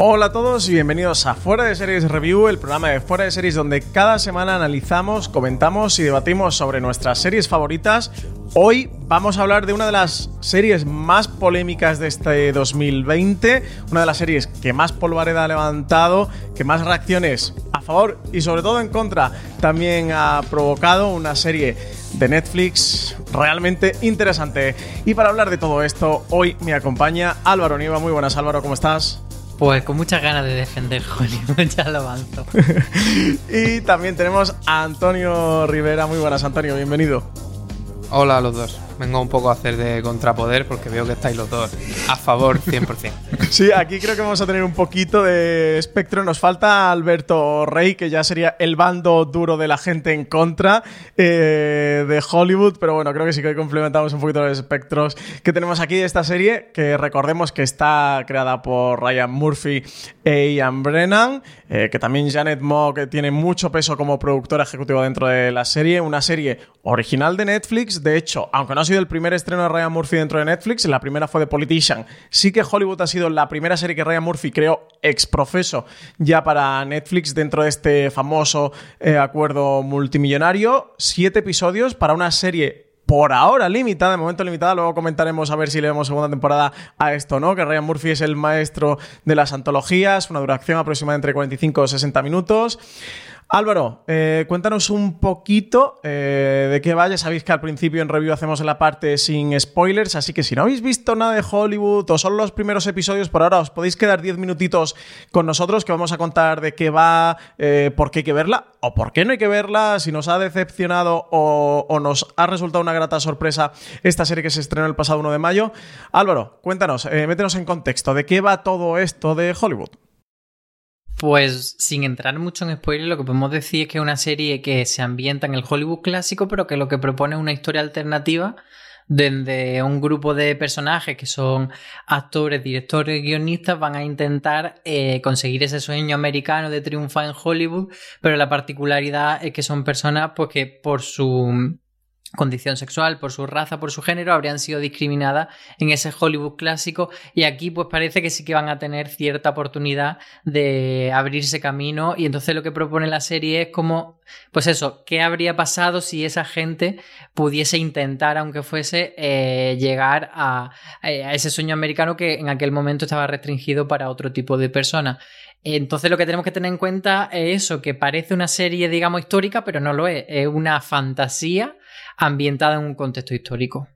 Hola a todos y bienvenidos a Fuera de Series Review, el programa de Fuera de Series donde cada semana analizamos, comentamos y debatimos sobre nuestras series favoritas. Hoy vamos a hablar de una de las series más polémicas de este 2020, una de las series que más polvareda ha levantado, que más reacciones a favor y sobre todo en contra también ha provocado, una serie de Netflix realmente interesante. Y para hablar de todo esto, hoy me acompaña Álvaro Nieva. Muy buenas Álvaro, ¿cómo estás? Pues con muchas ganas de defender Hollywood, ya lo avanzo. y también tenemos a Antonio Rivera. Muy buenas, Antonio, bienvenido. Hola a los dos. Vengo un poco a hacer de contrapoder porque veo que estáis los dos a favor 100%. Sí, aquí creo que vamos a tener un poquito de espectro. Nos falta Alberto Rey, que ya sería el bando duro de la gente en contra eh, de Hollywood. Pero bueno, creo que sí que hoy complementamos un poquito los espectros que tenemos aquí de esta serie, que recordemos que está creada por Ryan Murphy e Ian Brennan, eh, que también Janet Moore que tiene mucho peso como productora ejecutiva dentro de la serie. Una serie original de Netflix. De hecho, aunque no sido el primer estreno de Ryan Murphy dentro de Netflix, la primera fue de Politician. Sí que Hollywood ha sido la primera serie que Ryan Murphy creó ex profeso ya para Netflix dentro de este famoso eh, acuerdo multimillonario. Siete episodios para una serie por ahora limitada, de momento limitada, luego comentaremos a ver si le damos segunda temporada a esto, ¿no? Que Ryan Murphy es el maestro de las antologías, una duración aproximada entre 45 y 60 minutos. Álvaro, eh, cuéntanos un poquito eh, de qué vaya. Sabéis que al principio en review hacemos la parte sin spoilers, así que si no habéis visto nada de Hollywood o son los primeros episodios, por ahora os podéis quedar 10 minutitos con nosotros que vamos a contar de qué va, eh, por qué hay que verla o por qué no hay que verla, si nos ha decepcionado o, o nos ha resultado una grata sorpresa esta serie que se estrenó el pasado 1 de mayo. Álvaro, cuéntanos, métenos en contexto, ¿de qué va todo esto de Hollywood? Pues sin entrar mucho en spoilers, lo que podemos decir es que es una serie que se ambienta en el Hollywood clásico, pero que lo que propone es una historia alternativa donde un grupo de personajes que son actores, directores, guionistas van a intentar eh, conseguir ese sueño americano de triunfar en Hollywood, pero la particularidad es que son personas pues que por su condición sexual, por su raza, por su género, habrían sido discriminadas en ese Hollywood clásico y aquí pues parece que sí que van a tener cierta oportunidad de abrirse camino y entonces lo que propone la serie es como, pues eso, ¿qué habría pasado si esa gente pudiese intentar, aunque fuese, eh, llegar a, a ese sueño americano que en aquel momento estaba restringido para otro tipo de personas? Entonces lo que tenemos que tener en cuenta es eso, que parece una serie, digamos, histórica, pero no lo es, es una fantasía ambientada en un contexto histórico.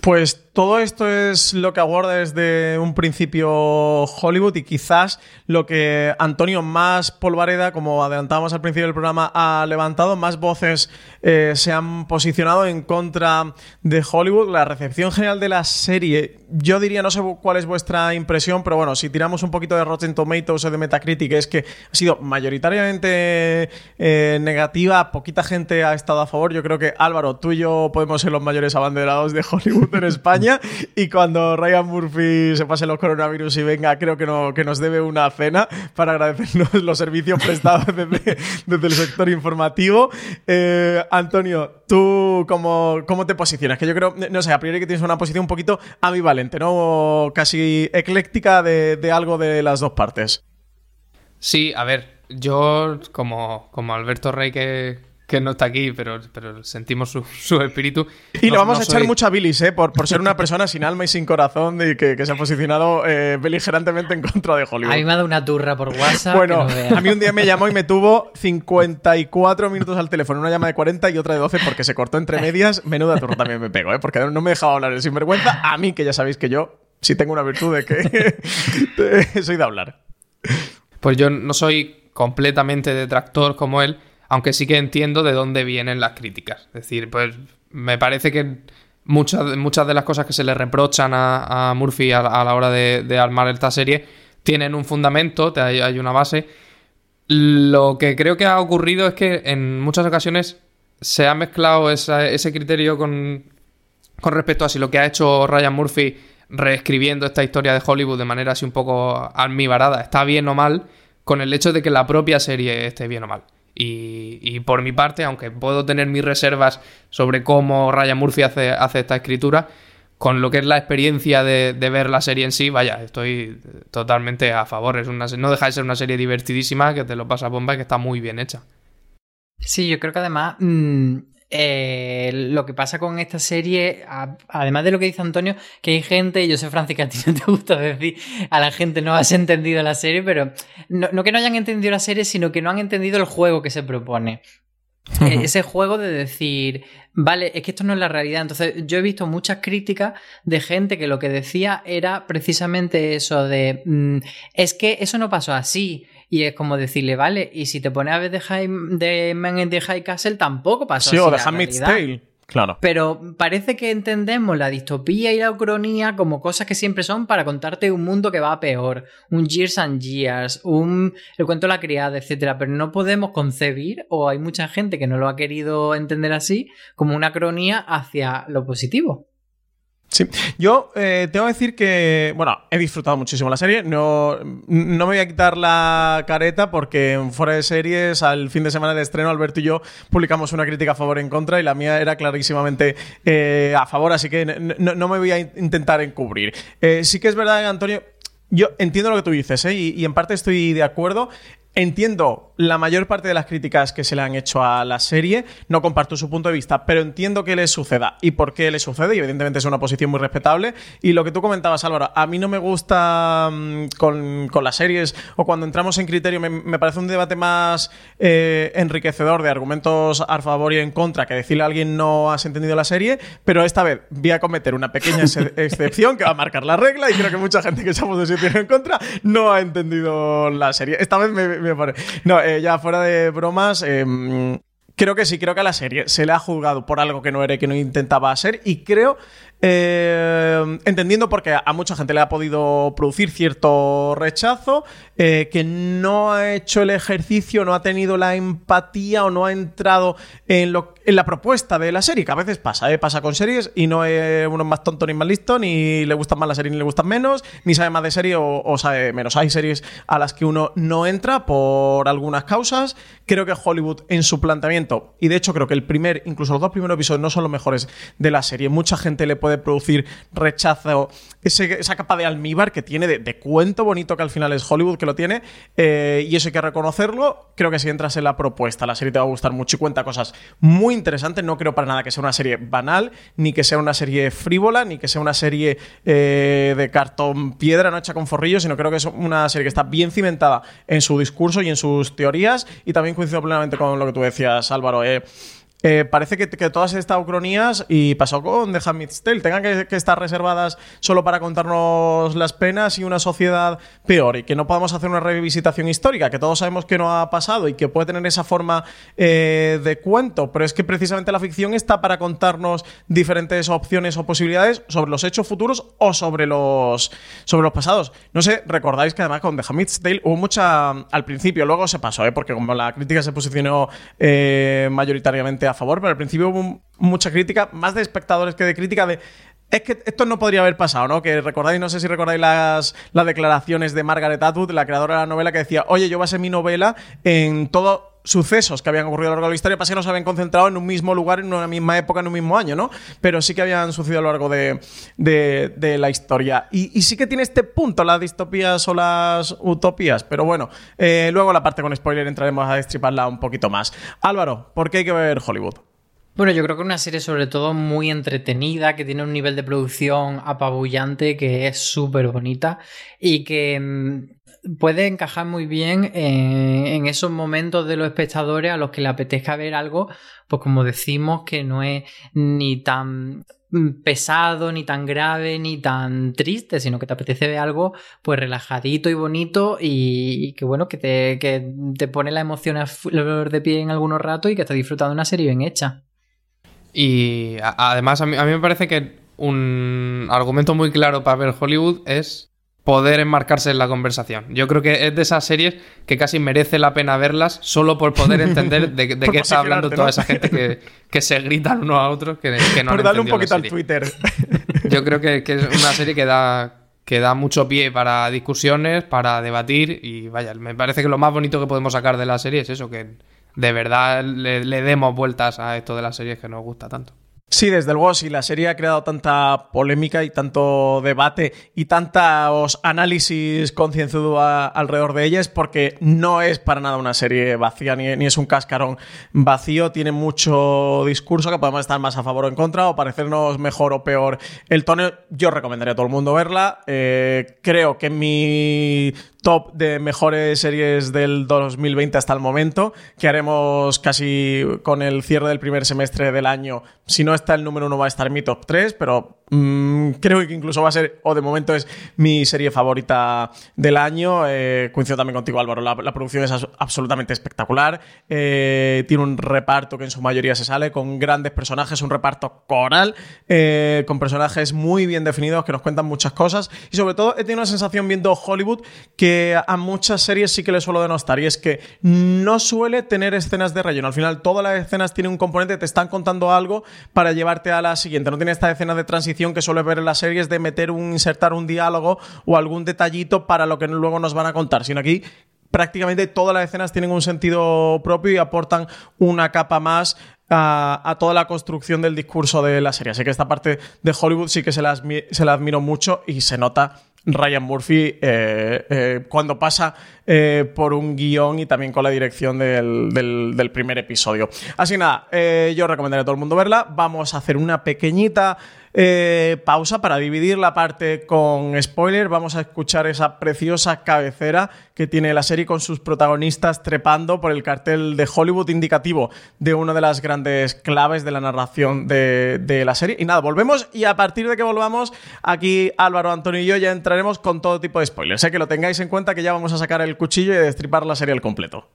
Pues todo esto es lo que aborda desde un principio Hollywood y quizás lo que Antonio más Polvareda, como adelantábamos al principio del programa, ha levantado, más voces eh, se han posicionado en contra de Hollywood. La recepción general de la serie, yo diría, no sé cuál es vuestra impresión, pero bueno, si tiramos un poquito de Rotten Tomatoes o de Metacritic, es que ha sido mayoritariamente eh, negativa, poquita gente ha estado a favor. Yo creo que Álvaro, tú y yo podemos ser los mayores abanderados de Hollywood en España y cuando Ryan Murphy se pase los coronavirus y venga, creo que, no, que nos debe una cena para agradecernos los servicios prestados desde, el sector informativo. Eh, Antonio, ¿tú cómo, cómo te posicionas? Que yo creo, no sé, a priori que tienes una posición un poquito ambivalente, ¿no? Casi ecléctica de, de algo de las dos partes. Sí, a ver, yo como, como Alberto Rey que, que no está aquí, pero, pero sentimos su, espíritu. Y le vamos a echar mucha bilis, ¿eh? Por, por, ser una persona sin alma y sin corazón y que, se ha posicionado eh, beligerantemente en contra de Hollywood. A mí me ha dado una turra por WhatsApp. Bueno, a mí un día me llamó y me tuvo 54 minutos al teléfono, una llamada de 40 y otra de 12 porque se cortó entre medias. Menuda turra también me pego, ¿eh? Porque no me dejaba hablar el sinvergüenza. A mí, que ya sabéis que yo sí tengo una virtud de que soy de hablar. Pues yo no soy completamente detractor como él aunque sí que entiendo de dónde vienen las críticas. Es decir, pues me parece que muchas, muchas de las cosas que se le reprochan a, Murphy a, la hora de, armar esta serie tienen un fundamento, hay, una base. Lo que creo que ha ocurrido es que en muchas ocasiones se ha mezclado ese criterio con, con respecto a si lo que ha hecho Ryan Murphy reescribiendo esta historia de Hollywood de manera así un poco almibarada está bien o mal, con el hecho de que la propia serie esté bien o mal. Y, por mi parte, aunque puedo tener mis reservas sobre cómo Ryan Murphy hace, hace esta escritura, con lo que es la experiencia de, ver la serie en sí, vaya, estoy totalmente a favor. Es una, no deja de ser una serie divertidísima, que te lo pasa bomba y que está muy bien hecha. Sí, yo creo que además mm, eh, lo que pasa con esta serie, además de lo que dice Antonio, que hay gente, yo sé, Francis, que a ti no te gusta decir a la gente no has entendido la serie, pero no, que no hayan entendido la serie, sino que no han entendido el juego que se propone. E-, ese juego de decir, vale, es que esto no es la realidad. Entonces, yo he visto muchas críticas de gente que lo que decía era precisamente eso de, mm, es que eso no pasó así. Y es como decirle, vale, y si te pones a ver de, High, de Man in the High Castle, tampoco pasó sí, o de Handmaid's Tale. Claro. Pero parece que entendemos la distopía y la ucronía como cosas que siempre son para contarte un mundo que va a peor, un Years and Years, un el cuento de la criada, etcétera, pero no podemos concebir o hay mucha gente que no lo ha querido entender así como una cronía hacia lo positivo. Sí, yo eh, tengo que decir que, bueno, he disfrutado muchísimo la serie. No, no me voy a quitar la careta porque en fuera de series, al fin de semana de estreno, Alberto y yo publicamos una crítica a favor en contra y la mía era clarísimamente eh, a favor, así que no, me voy a intentar encubrir. Eh, sí que es verdad, Antonio, yo entiendo lo que tú dices, y, en parte estoy de acuerdo. Entiendo la mayor parte de las críticas que se le han hecho a la serie, no comparto su punto de vista, pero entiendo que le suceda y por qué le sucede, y evidentemente es una posición muy respetable. Y lo que tú comentabas, Álvaro, a mí no me gusta mm, con, las series o cuando entramos en criterio, me, parece un debate más eh, enriquecedor de argumentos a favor y en contra que decirle a alguien no has entendido la serie, pero esta vez voy a cometer una pequeña excepción que va a marcar la regla y creo que mucha gente que se ha posicionado en contra no ha entendido la serie. Esta vez me no, eh, ya fuera de bromas. Em, creo que sí, creo que a la serie se le ha juzgado por algo que no era y que no intentaba ser. Y creo eh, entendiendo porque a mucha gente le ha podido producir cierto rechazo, eh, que no ha hecho el ejercicio, no ha tenido la empatía o no ha entrado en, lo, la propuesta de la serie, que a veces pasa, ¿eh? pasa con series y no es uno más tonto ni más listo, ni le gustan más la serie ni le gustan menos, ni sabe más de serie o, o sabe menos. Hay series a las que uno no entra por algunas causas. Creo que Hollywood en su planteamiento, y de hecho creo que el primer, incluso los dos primeros episodios no son los mejores de la serie, mucha gente le puede producir rechazo, esa capa de almíbar que tiene, de, cuento bonito que al final es Hollywood que lo tiene, eh, y eso hay que reconocerlo. Creo que si entras en la propuesta, la serie te va a gustar mucho y cuenta cosas muy interesantes. No creo para nada que sea una serie banal, ni que sea una serie frívola, ni que sea una serie eh, de cartón piedra, no hecha con forrillos, sino creo que es una serie que está bien cimentada en su discurso y en sus teorías. Y también coincido plenamente con lo que tú decías, Álvaro. Eh, eh, parece que, todas estas ucronías, y pasó con The Handmaid's Tale, tengan que, estar reservadas solo para contarnos las penas y una sociedad peor, y que no podamos hacer una revisitación histórica, que todos sabemos que no ha pasado y que puede tener esa forma eh, de cuento, pero es que precisamente la ficción está para contarnos diferentes opciones o posibilidades sobre los hechos futuros o sobre los, sobre los pasados. No sé, recordáis que además con The Handmaid's Tale hubo mucha al principio, luego se pasó, ¿eh? porque como la crítica se posicionó mayoritariamente a favor, pero al principio hubo mucha crítica, más de espectadores que de crítica de es que esto no podría haber pasado, ¿no? Que recordáis, no sé si recordáis las, las declaraciones de Margaret Atwood, la creadora de la novela, que decía, oye, yo basé mi novela en todo sucesos que habían ocurrido a lo largo de la historia, pasa que no se habían concentrado en un mismo lugar, en una misma época, en un mismo año, ¿no? Pero sí que habían sucedido a lo largo de, de, la historia. Y, sí que tiene este punto, las distopías o las utopías, pero bueno, eh, luego la parte con spoiler entraremos a destriparla un poquito más. Álvaro, ¿por qué hay que ver Hollywood? Bueno, yo creo que es una serie sobre todo muy entretenida, que tiene un nivel de producción apabullante, que es súper bonita y que puede encajar muy bien en, en, esos momentos de los espectadores a los que le apetezca ver algo, pues como decimos, que no es ni tan pesado, ni tan grave, ni tan triste, sino que te apetece ver algo pues relajadito y bonito y, que bueno, que te, que te pone la emoción a flor de pie en algunos ratos y que estás disfrutando una serie bien hecha. Y además a mí, a mí, me parece que un argumento muy claro para ver Hollywood es poder enmarcarse en la conversación. Yo creo que es de esas series que casi merece la pena verlas solo por poder entender de, de qué está hablando toda esa gente que, que, se gritan uno a otro que, que no Por darle un poquito al Twitter. Yo creo que, que, es una serie que da, que da mucho pie para discusiones, para debatir y vaya, me parece que lo más bonito que podemos sacar de la serie es eso, que de verdad le, le demos vueltas a esto de las series que nos gusta tanto. Sí, desde luego, si la serie ha creado tanta polémica y tanto debate y tantos análisis concienzudos alrededor de ella es porque no es para nada una serie vacía ni, ni, es un cascarón vacío, tiene mucho discurso que podemos estar más a favor o en contra o parecernos mejor o peor el tono. Yo recomendaría a todo el mundo verla. Eh, creo que mi top de mejores series del 2020 hasta el momento, que haremos casi con el cierre del primer semestre del año. Si no está el número uno va a estar mi top 3, pero mmm, creo que incluso va a ser, o de momento es mi serie favorita del año. Eh, coincido también contigo Álvaro, la, la producción es absolutamente espectacular. Eh, tiene un reparto que en su mayoría se sale con grandes personajes, un reparto coral, eh, con personajes muy bien definidos que nos cuentan muchas cosas y sobre todo he tenido una sensación viendo Hollywood que a muchas series sí que le suelo denostar y es que no suele tener escenas de relleno. Al final todas las escenas tienen un componente, te están contando algo para llevarte a la siguiente. No tiene esta escena de transición que suele ver en las series de meter un, insertar un diálogo o algún detallito para lo que luego nos van a contar, sino aquí prácticamente todas las escenas tienen un sentido propio y aportan una capa más a, a, toda la construcción del discurso de la serie. Así que esta parte de Hollywood sí que se la, se la admiro mucho y se nota Ryan Murphy eh, eh, cuando pasa eh, por un guion y también con la dirección del, del, del primer episodio. Así nada, yo recomendaría a todo el mundo verla. Vamos a hacer una pequeñita eh, pausa para dividir la parte con spoiler. Vamos a escuchar esa preciosa cabecera que tiene la serie con sus protagonistas trepando por el cartel de Hollywood indicativo de una de las grandes claves de la narración de, la serie. Y nada, volvemos y a partir de que volvamos, aquí Álvaro, Antonio y yo ya entraremos con todo tipo de spoilers. Sé que lo tengáis en cuenta que ya vamos a sacar el cuchillo y destripar la serie al completo.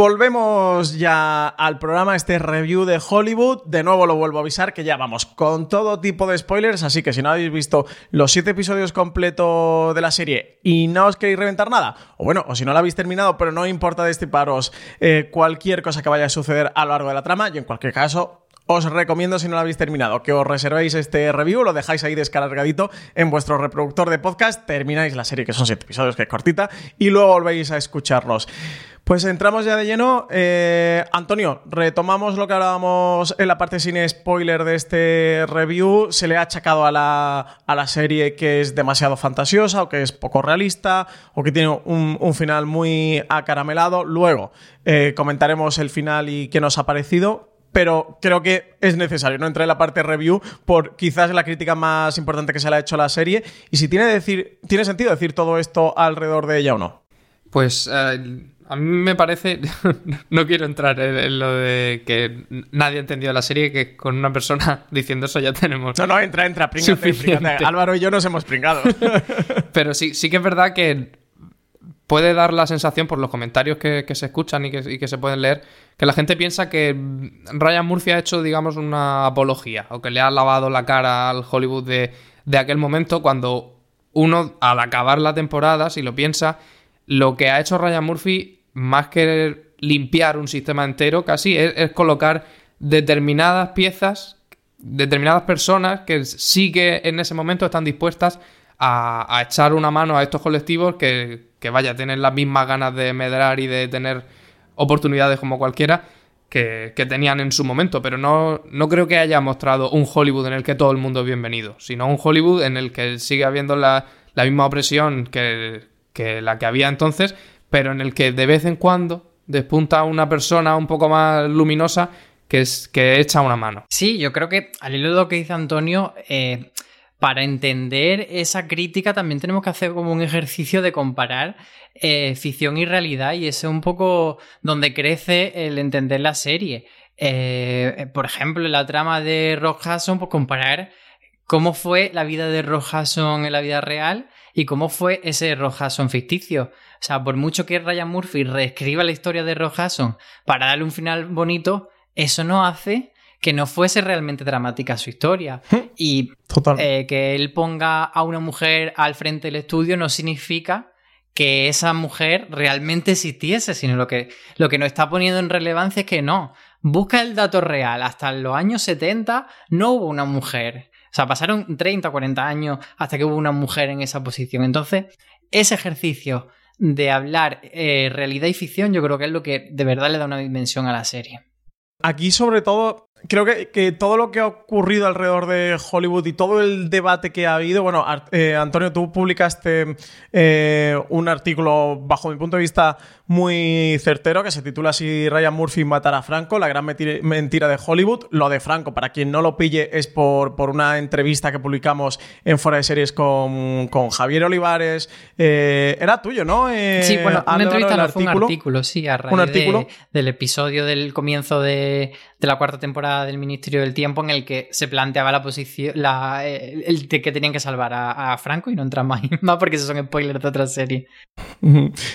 Volvemos ya al programa, este review de Hollywood. De nuevo lo vuelvo a avisar que ya vamos con todo tipo de spoilers, así que si no habéis visto los siete episodios completos de la serie y no os queréis reventar nada, o bueno, o si no la habéis terminado, pero no importa destriparos eh, cualquier cosa que vaya a suceder a lo largo de la trama, y en cualquier caso os recomiendo, si no lo habéis terminado, que os reservéis este review, lo dejáis ahí descargadito en vuestro reproductor de podcast, termináis la serie, que son siete episodios, que es cortita, y luego volvéis a escucharlos. Pues entramos ya de lleno. Eh, Antonio, retomamos lo que hablábamos en la parte sin spoiler de este review. Se le ha achacado a la, a la serie que es demasiado fantasiosa o que es poco realista o que tiene un, un final muy acaramelado. Luego eh, comentaremos el final y qué nos ha parecido pero creo que es necesario, ¿no? Entrar en la parte review por quizás la crítica más importante que se le ha hecho a la serie y si tiene, decir, tiene sentido decir todo esto alrededor de ella o no. Pues eh, a mí me parece, no quiero entrar en, lo de que nadie ha entendido la serie, que con una persona diciendo eso ya tenemos. No, no, entra, entra, pringate, Álvaro y yo nos hemos pringado. pero sí, sí que es verdad que puede dar la sensación por los comentarios que, se escuchan y que, se pueden leer, que la gente piensa que Ryan Murphy ha hecho, digamos, una apología o que le ha lavado la cara al Hollywood de, de aquel momento cuando uno, al acabar la temporada, si lo piensa, lo que ha hecho Ryan Murphy, más que limpiar un sistema entero, casi, es, colocar determinadas piezas, determinadas personas que sí que en ese momento están dispuestas a echar una mano a estos colectivos que, que vaya, tienen las mismas ganas de medrar y de tener oportunidades como cualquiera que, tenían en su momento, pero no, no creo que haya mostrado un Hollywood en el que todo el mundo es bienvenido, sino un Hollywood en el que sigue habiendo la, misma opresión que, que la que había entonces, pero en el que de vez en cuando despunta una persona un poco más luminosa que, es, que echa una mano. Sí, yo creo que al hilo de lo que dice Antonio, eh, para entender esa crítica también tenemos que hacer como un ejercicio de comparar eh, ficción y realidad y ese es un poco donde crece el entender la serie. Eh, por ejemplo, en la trama de Rock Hudson, pues comparar cómo fue la vida de Rock Hudson en la vida real y cómo fue ese Rock Hudson ficticio. O sea, por mucho que Ryan Murphy reescriba la historia de Rock Hudson para darle un final bonito, eso no hace que no fuese realmente dramática su historia. Hmm. Y eh, que él ponga a una mujer al frente del estudio no significa que esa mujer realmente existiese, sino lo que, lo que nos está poniendo en relevancia es que no. Busca el dato real. Hasta los años 70 no hubo una mujer. O sea, pasaron 30 o 40 años hasta que hubo una mujer en esa posición. Entonces, ese ejercicio de hablar eh, realidad y ficción, yo creo que es lo que de verdad le da una dimensión a la serie. Aquí, sobre todo, creo que, todo lo que ha ocurrido alrededor de Hollywood y todo el debate que ha habido, bueno, eh, Antonio, tú publicaste eh, un artículo, bajo mi punto de vista, muy certero, que se titula así Ryan Murphy matará a Franco, la gran mentira de Hollywood. Lo de Franco, para quien no lo pille, es por, por una entrevista que publicamos en Fuera de Series con, Javier Olivares. Eh, era tuyo, ¿no? sí, bueno, una entrevista no, fue un artículo, sí, a raíz ¿Un artículo? del episodio del comienzo de, de la cuarta temporada del Ministerio del Tiempo en el que se planteaba la posición, la, el, de que tenían que salvar a, Franco y no entrar más, más porque esos son spoilers de otra serie.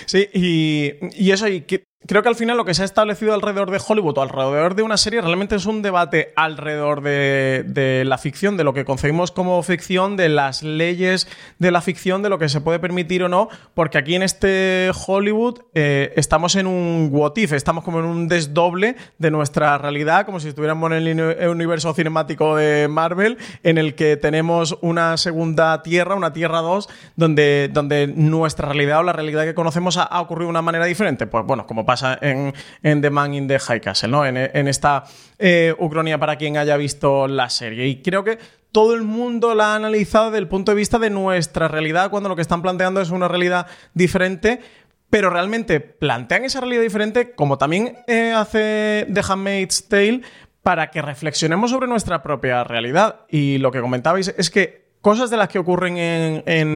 Sí, y, y eso, y que, Creo que al final lo que se ha establecido alrededor de Hollywood o alrededor de una serie realmente es un debate alrededor de, la ficción, de lo que concebimos como ficción, de las leyes de la ficción, de lo que se puede permitir o no, porque aquí en este Hollywood eh, estamos en un what if, estamos como en un desdoble de nuestra realidad, como si estuviéramos en el universo cinemático de Marvel, en el que tenemos una segunda tierra, una tierra 2, donde, donde nuestra realidad o la realidad que conocemos ha, ocurrido de una manera diferente. Pues bueno, como pasa en, The Man in the High Castle, ¿no? En, esta eh, Ucrania para quien haya visto la serie. Y creo que todo el mundo la ha analizado desde el punto de vista de nuestra realidad, cuando lo que están planteando es una realidad diferente, pero realmente plantean esa realidad diferente, como también eh, hace The Handmaid's Tale, para que reflexionemos sobre nuestra propia realidad. Y lo que comentabais es que cosas de las que ocurren en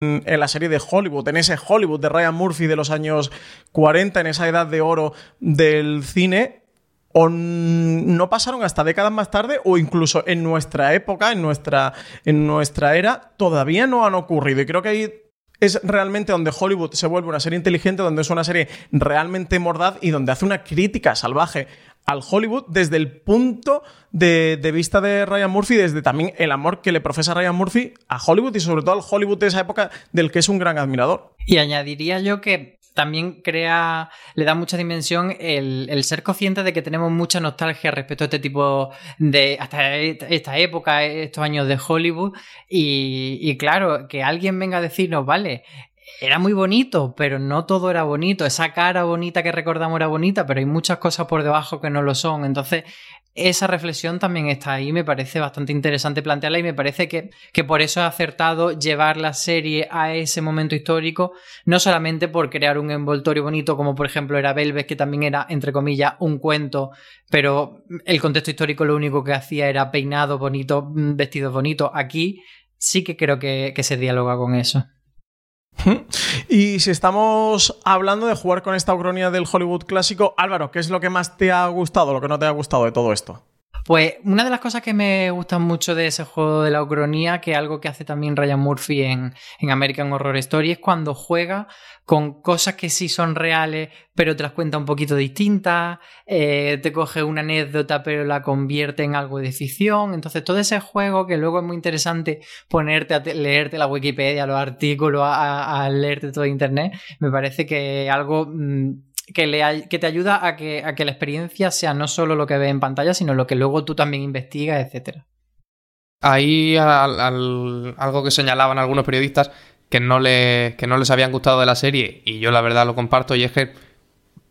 En la serie de Hollywood, en ese Hollywood de Ryan Murphy de los años 40, en esa edad de oro del cine, o no pasaron hasta décadas más tarde o incluso en nuestra época, en nuestra, en nuestra era, todavía no han ocurrido. Y creo que ahí es realmente donde Hollywood se vuelve una serie inteligente, donde es una serie realmente mordaz y donde hace una crítica salvaje al Hollywood desde el punto de, vista de Ryan Murphy, desde también el amor que le profesa Ryan Murphy a Hollywood y sobre todo al Hollywood de esa época del que es un gran admirador. Y añadiría yo que también crea, le da mucha dimensión el, ser consciente de que tenemos mucha nostalgia respecto a este tipo de, hasta esta época, estos años de Hollywood. Y, y claro, que alguien venga a decirnos, vale, era muy bonito, pero no todo era bonito. Esa cara bonita que recordamos era bonita, pero hay muchas cosas por debajo que no lo son. Entonces, esa reflexión también está ahí. Me parece bastante interesante plantearla y me parece que, que por eso he acertado llevar la serie a ese momento histórico, no solamente por crear un envoltorio bonito, como por ejemplo era Belves, que también era, entre comillas, un cuento, pero el contexto histórico lo único que hacía era peinado bonito, vestidos bonitos. Aquí sí que creo que, que se dialoga con eso. Y si estamos hablando de jugar con esta ucronía del Hollywood clásico, Álvaro, ¿qué es lo que más te ha gustado, lo que no te ha gustado de todo esto? Pues una de las cosas que me gustan mucho de ese juego de la ucronía, que algo que hace también Ryan Murphy en, en, American Horror Story, es cuando juega con cosas que sí son reales, pero te las cuenta un poquito distintas, eh, te coge una anécdota, pero la convierte en algo de ficción. Entonces, todo ese juego que luego es muy interesante ponerte a leerte la Wikipedia, los artículos, a, leerte todo Internet, me parece que algo. Mm, que, le, que te ayuda a que, a que la experiencia sea no solo lo que ves en pantalla, sino lo que luego tú también investigas, etc. Ahí algo que señalaban algunos periodistas que no, le, que no les habían gustado de la serie, y yo la verdad lo comparto, y es que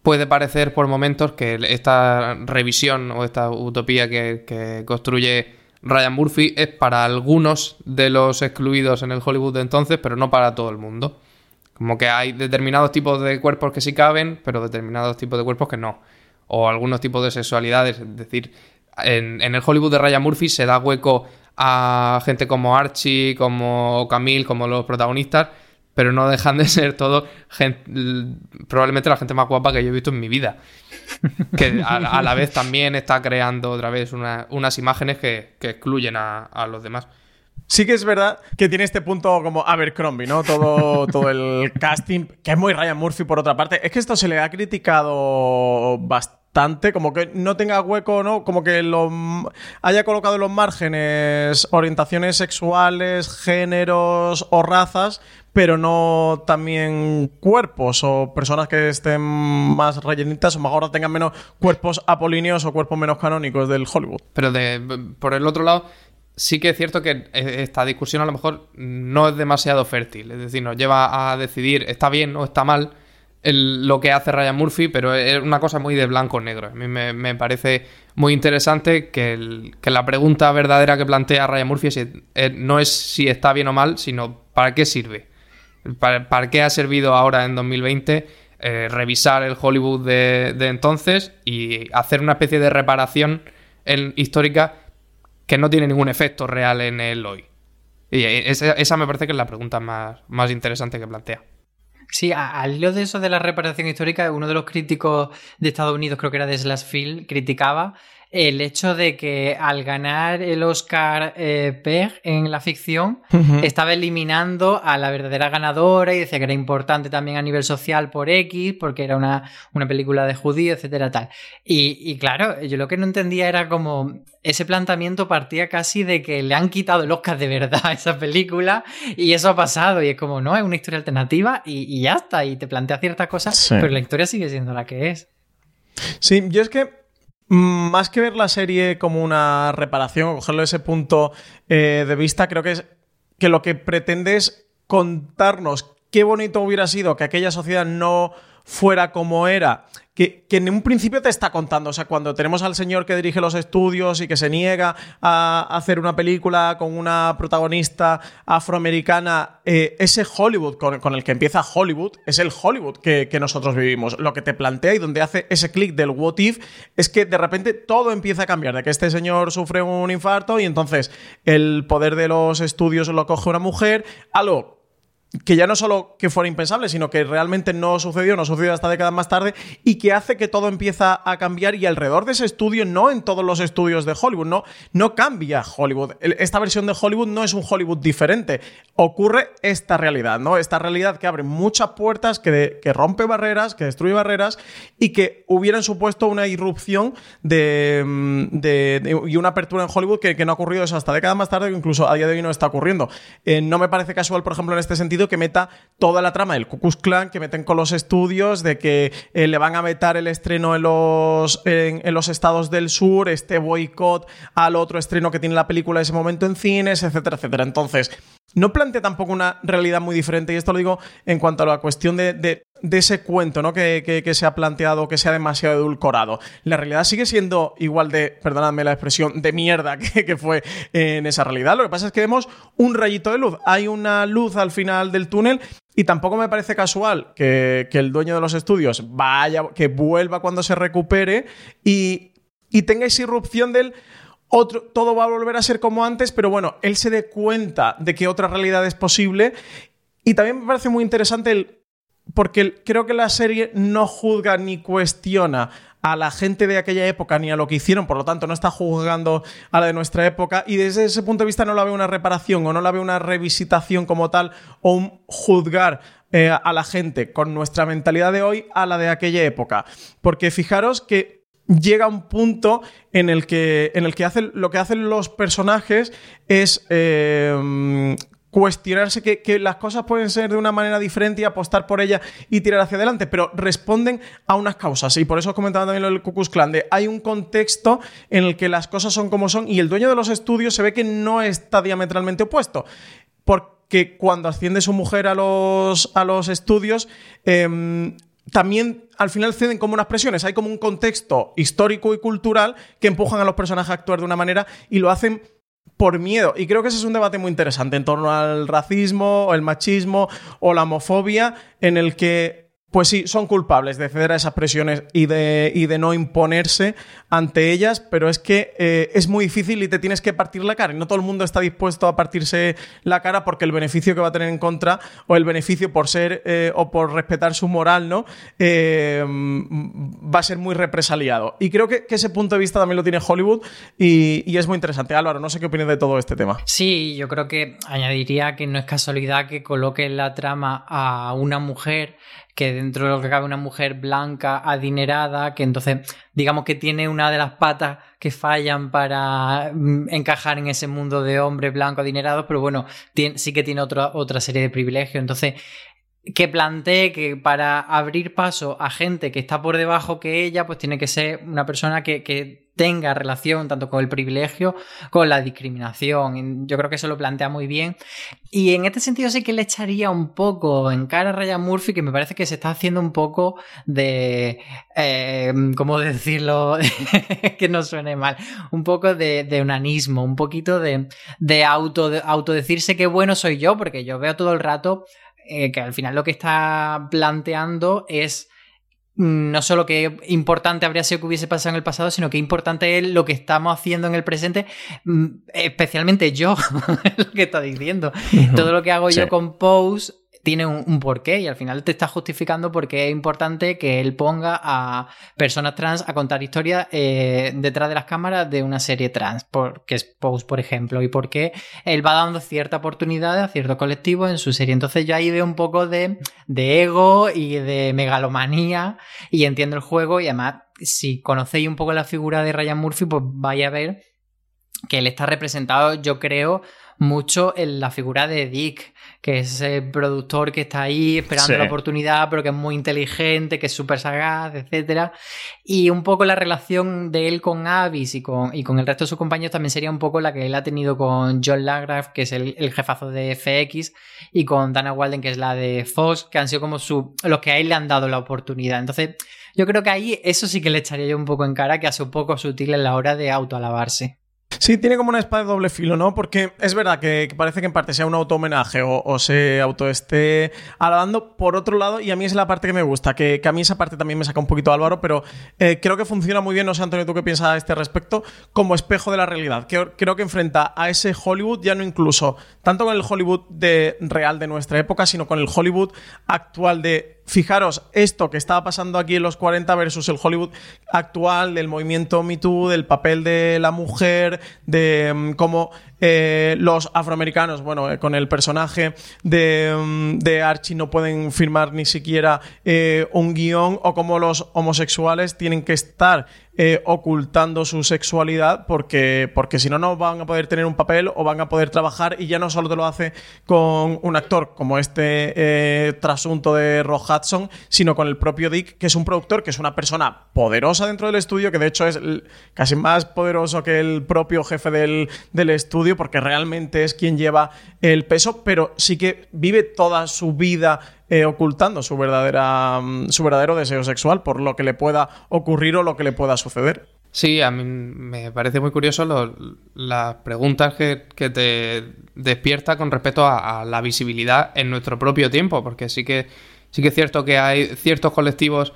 puede parecer por momentos que esta revisión o esta utopía que, que construye Ryan Murphy es para algunos de los excluidos en el Hollywood de entonces, pero no para todo el mundo. Como que hay determinados tipos de cuerpos que sí caben, pero determinados tipos de cuerpos que no. O algunos tipos de sexualidades. Es decir, en, el Hollywood de Ryan Murphy se da hueco a gente como Archie, como Camille, como los protagonistas, pero no dejan de ser todos probablemente la gente más guapa que yo he visto en mi vida. Que a, la vez también está creando otra vez unas imágenes que, excluyen a los demás. Sí que es verdad que tiene este punto como Abercrombie, ¿no? Todo, todo el casting, que es muy Ryan Murphy por otra parte. Es que esto se le ha criticado bastante, como que no tenga hueco, ¿no? Como que lo haya colocado en los márgenes orientaciones sexuales, géneros o razas, pero no también cuerpos o personas que estén más rellenitas o mejor tengan menos cuerpos apolíneos o cuerpos menos canónicos del Hollywood. Pero de, por el otro lado sí que es cierto que e-, esta discusión a lo mejor no es demasiado fértil. Es decir, nos lleva a decidir está bien o está mal lo que hace Ryan Murphy, pero es una cosa muy de blanco negro. A mí me, parece muy interesante que, la pregunta verdadera que plantea Ryan Murphy eh, no es si está bien o mal, sino para qué sirve. ¿Para, qué ha servido ahora en 2020 eh, revisar el Hollywood de, entonces y hacer una especie de reparación histórica que no tiene ningún efecto real en el hoy. Y esa, me parece que es la pregunta más, más interesante que plantea. Sí, al hilo de eso de la reparación histórica, uno de los críticos de Estados Unidos, creo que era de Slash Field, criticaba el hecho de que al ganar el Oscar eh, Peg en la ficción estaba eliminando a la verdadera ganadora y decía que era importante también a nivel social por X, porque era una, una película de judíos, etcétera, tal. Y, y, claro, yo lo que no entendía era como ese planteamiento partía casi de que le han quitado el Oscar de verdad a esa película y eso ha pasado y es como, no, es una historia alternativa y, ya está, y te plantea ciertas cosas, pero la historia sigue siendo la que es. Sí, yo es que más que ver la serie como una reparación o cogerlo de ese punto eh, de vista, creo que es que lo que pretende es contarnos qué bonito hubiera sido que aquella sociedad no fuera como era, que, en un principio te está contando. O sea, cuando tenemos al señor que dirige los estudios y que se niega a hacer una película con una protagonista afroamericana, eh, ese Hollywood con, el que empieza Hollywood es el Hollywood que, nosotros vivimos. Lo que te plantea y donde hace ese clic del what if es que de repente todo empieza a cambiar. De que este señor sufre un infarto y entonces el poder de los estudios lo coge una mujer. Algo que ya no solo que fuera impensable, sino que realmente no sucedió, no sucedió hasta décadas más tarde, y que hace que todo empieza a cambiar y alrededor de ese estudio, no en todos los estudios de Hollywood, no, no cambia Hollywood. Esta versión de Hollywood no es un Hollywood diferente. Ocurre esta realidad, ¿no? Esta realidad que abre muchas puertas, que, rompe barreras, que destruye barreras y que hubieran supuesto una irrupción de, de, y una apertura en Hollywood que, no ha ocurrido eso hasta décadas más tarde, que incluso a día de hoy no está ocurriendo. Eh, no me parece casual, por ejemplo, en este sentido, que meta toda la trama del Ku Klux Klan, que meten con los estudios, de que eh, le van a vetar el estreno en los, en, los estados del sur, este boicot al otro estreno que tiene la película en ese momento en cines, etcétera, etcétera. Entonces, no plantea tampoco una realidad muy diferente, y esto lo digo en cuanto a la cuestión de, ese cuento ¿no? Que, se ha planteado, que sea demasiado edulcorado. La realidad sigue siendo igual de, perdonadme la expresión, de mierda que, fue en esa realidad. Lo que pasa es que vemos un rayito de luz. Hay una luz al final del túnel y tampoco me parece casual que, el dueño de los estudios vaya, que vuelva cuando se recupere y, y tenga esa irrupción del todo va a volver a ser como antes, pero bueno, él se dé cuenta de que otra realidad es posible. Y también me parece muy interesante el, porque creo que la serie no juzga ni cuestiona a la gente de aquella época ni a lo que hicieron, por lo tanto no está juzgando a la de nuestra época y desde ese punto de vista no la ve una reparación o no la ve una revisitación como tal o un juzgar eh, a la gente con nuestra mentalidad de hoy a la de aquella época. Porque fijaros que llega un punto en el que, en el que lo que hacen los personajes es eh, cuestionarse que, las cosas pueden ser de una manera diferente y apostar por ella y tirar hacia adelante, pero responden a unas causas. Y por eso os comentaba también lo del Cucus Clan, de hay un contexto en el que las cosas son como son y el dueño de los estudios se ve que no está diametralmente opuesto. Porque cuando asciende su mujer a los, a los estudios, em, también al final ceden como unas presiones. Hay como un contexto histórico y cultural que empujan a los personajes a actuar de una manera y lo hacen por miedo. Y creo que ese es un debate muy interesante en torno al racismo, el machismo o la homofobia, en el que pues sí, son culpables de ceder a esas presiones y de, y de no imponerse ante ellas, pero es que eh, es muy difícil y te tienes que partir la cara. Y no todo el mundo está dispuesto a partirse la cara porque el beneficio que va a tener en contra, o el beneficio por ser eh, o por respetar su moral, ¿no? Eh, va a ser muy represaliado. Y creo que, ese punto de vista también lo tiene Hollywood y, y, es muy interesante. Álvaro, no sé qué opinas de todo este tema. Sí, yo creo que añadiría que no es casualidad que coloque en la trama a una mujer que dentro de lo que cabe una mujer blanca, adinerada, que entonces digamos que tiene una de las patas que fallan para mm, encajar en ese mundo de hombres blancos adinerados, pero bueno, sí que tiene otra, otra serie de privilegios. Entonces, que plantee que para abrir paso a gente que está por debajo que ella, pues tiene que ser una persona que, que tenga relación tanto con el privilegio con la discriminación. Yo creo que eso lo plantea muy bien. Y en este sentido sí que le echaría un poco en cara a Ryan Murphy, que me parece que se está haciendo un poco de... Eh, ¿Cómo decirlo? que no suene mal. Un poco de, unanismo, un poquito de, de, auto, de autodecirse que bueno soy yo, porque yo veo todo el rato eh, que al final lo que está planteando es no solo que importante habría sido que hubiese pasado en el pasado, sino que importante es lo que estamos haciendo en el presente, mm, especialmente yo, lo que está diciendo. Todo lo que hago yo con Pose tiene un, porqué y al final te está justificando porque es importante que él ponga a personas trans a contar historias eh, detrás de las cámaras de una serie trans, que es Pose, por ejemplo, y porque él va dando cierta oportunidad a cierto colectivo en su serie. Entonces yo ahí veo un poco de, de ego y de megalomanía y entiendo el juego y además si conocéis un poco la figura de Ryan Murphy, pues vais a ver que él está representado, yo creo, mucho en la figura de Dick, que es ese productor que está ahí esperando Sí. la oportunidad, pero que es muy inteligente, que es súper sagaz, etcétera. Y un poco la relación de él con Avis y con, y con el resto de sus compañeros también sería un poco la que él ha tenido con John Lagrave, que es el, el jefazo de FX, y con Dana Walden, que es la de Fox, que han sido como su, los que a él le han dado la oportunidad. Entonces, yo creo que ahí eso sí que le echaría yo un poco en cara, que ha sido un poco sutil en la hora de autoalabarse. Sí, tiene como una espada de doble filo, ¿no? Porque es verdad que, parece que en parte sea un auto-homenaje o, o se auto esté alabando. Por otro lado, y a mí es la parte que me gusta, que, a mí esa parte también me saca un poquito Álvaro, pero eh, creo que funciona muy bien, no sé, Antonio, tú qué piensas a este respecto, como espejo de la realidad. Creo que enfrenta a ese Hollywood, ya no incluso tanto con el Hollywood de, real de nuestra época, sino con el Hollywood actual de fijaros esto que estaba pasando aquí en los 40 versus el Hollywood actual, del movimiento Me Too, del papel de la mujer, de mm, cómo eh, los afroamericanos, bueno, eh, con el personaje de, mm, de Archie no pueden firmar ni siquiera eh, un guion, o cómo los homosexuales tienen que estar eh, ocultando su sexualidad porque, porque si no, no van a poder tener un papel o van a poder trabajar y ya no solo te lo hace con un actor como este trasunto de Rock Hudson, sino con el propio Dick, que es un productor, que es una persona poderosa dentro del estudio, que de hecho es casi más poderoso que el propio jefe del, del estudio, porque realmente es quien lleva el peso, pero sí que vive toda su vida eh, ocultando su, verdadera, mm, su verdadero deseo sexual por lo que le pueda ocurrir o lo que le pueda suceder. Sí, a mí me parece muy curioso las preguntas que, que te despierta con respecto a, la visibilidad en nuestro propio tiempo, porque sí que, sí que es cierto que hay ciertos colectivos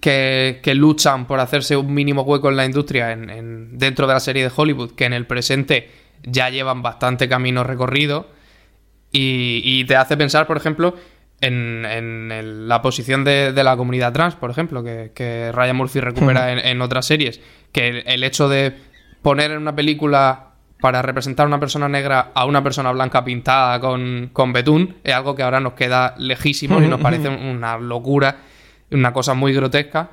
que, que luchan por hacerse un mínimo hueco en la industria en- dentro de la serie de Hollywood, que en el presente ya llevan bastante camino recorrido, y, y te hace pensar, por ejemplo, en, en el- la posición de, de la comunidad trans, por ejemplo, que, que Ryan Murphy recupera en, en otras series. Que el, el hecho de poner en una película para representar a una persona negra a una persona blanca pintada con, con betún es algo que ahora nos queda lejísimo y nos parece una locura, una cosa muy grotesca,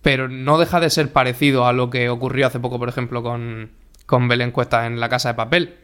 pero no deja de ser parecido a lo que ocurrió hace poco, por ejemplo, con, con Belén Cuesta en La Casa de Papel.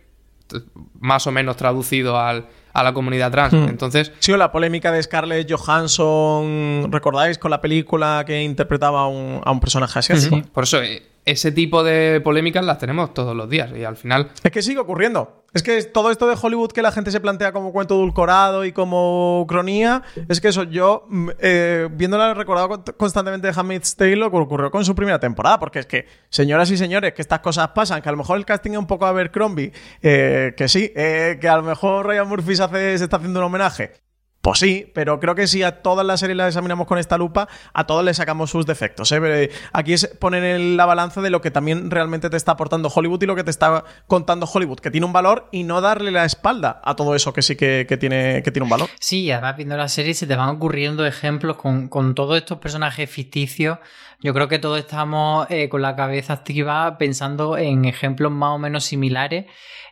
Más o menos traducido al, a la comunidad trans. Entonces, Sí, o la polémica de Scarlett Johansson, ¿recordáis? Con la película que interpretaba a un, a un personaje asiático. por eso, eh, ese tipo de polémicas las tenemos todos los días y al final Es que sigue ocurriendo. Es que todo esto de Hollywood que la gente se plantea como cuento dulcorado y como cronía, es que eso yo, mm, eh, viéndola, recordado con- constantemente de Handmaid's Tale lo que ocurrió con su primera temporada, porque es que, señoras y señores, que estas cosas pasan, que a lo mejor el casting es un poco Abercrombie, eh, que sí, eh, que a lo mejor Ryan Murphy se, hace- se está haciendo un homenaje. Pues sí, pero creo que si a todas las series las examinamos con esta lupa, a todas le sacamos sus defectos. ¿eh? Eh, Aquí es poner en la balanza de lo que también realmente te está aportando Hollywood y lo que te está contando Hollywood, que tiene un valor, y no darle la espalda a todo eso que sí que, tiene, que tiene un valor. Sí, además viendo la serie se te van ocurriendo ejemplos con, con todos estos personajes ficticios. Yo creo que todos estamos eh, con la cabeza activa pensando en ejemplos más o menos similares.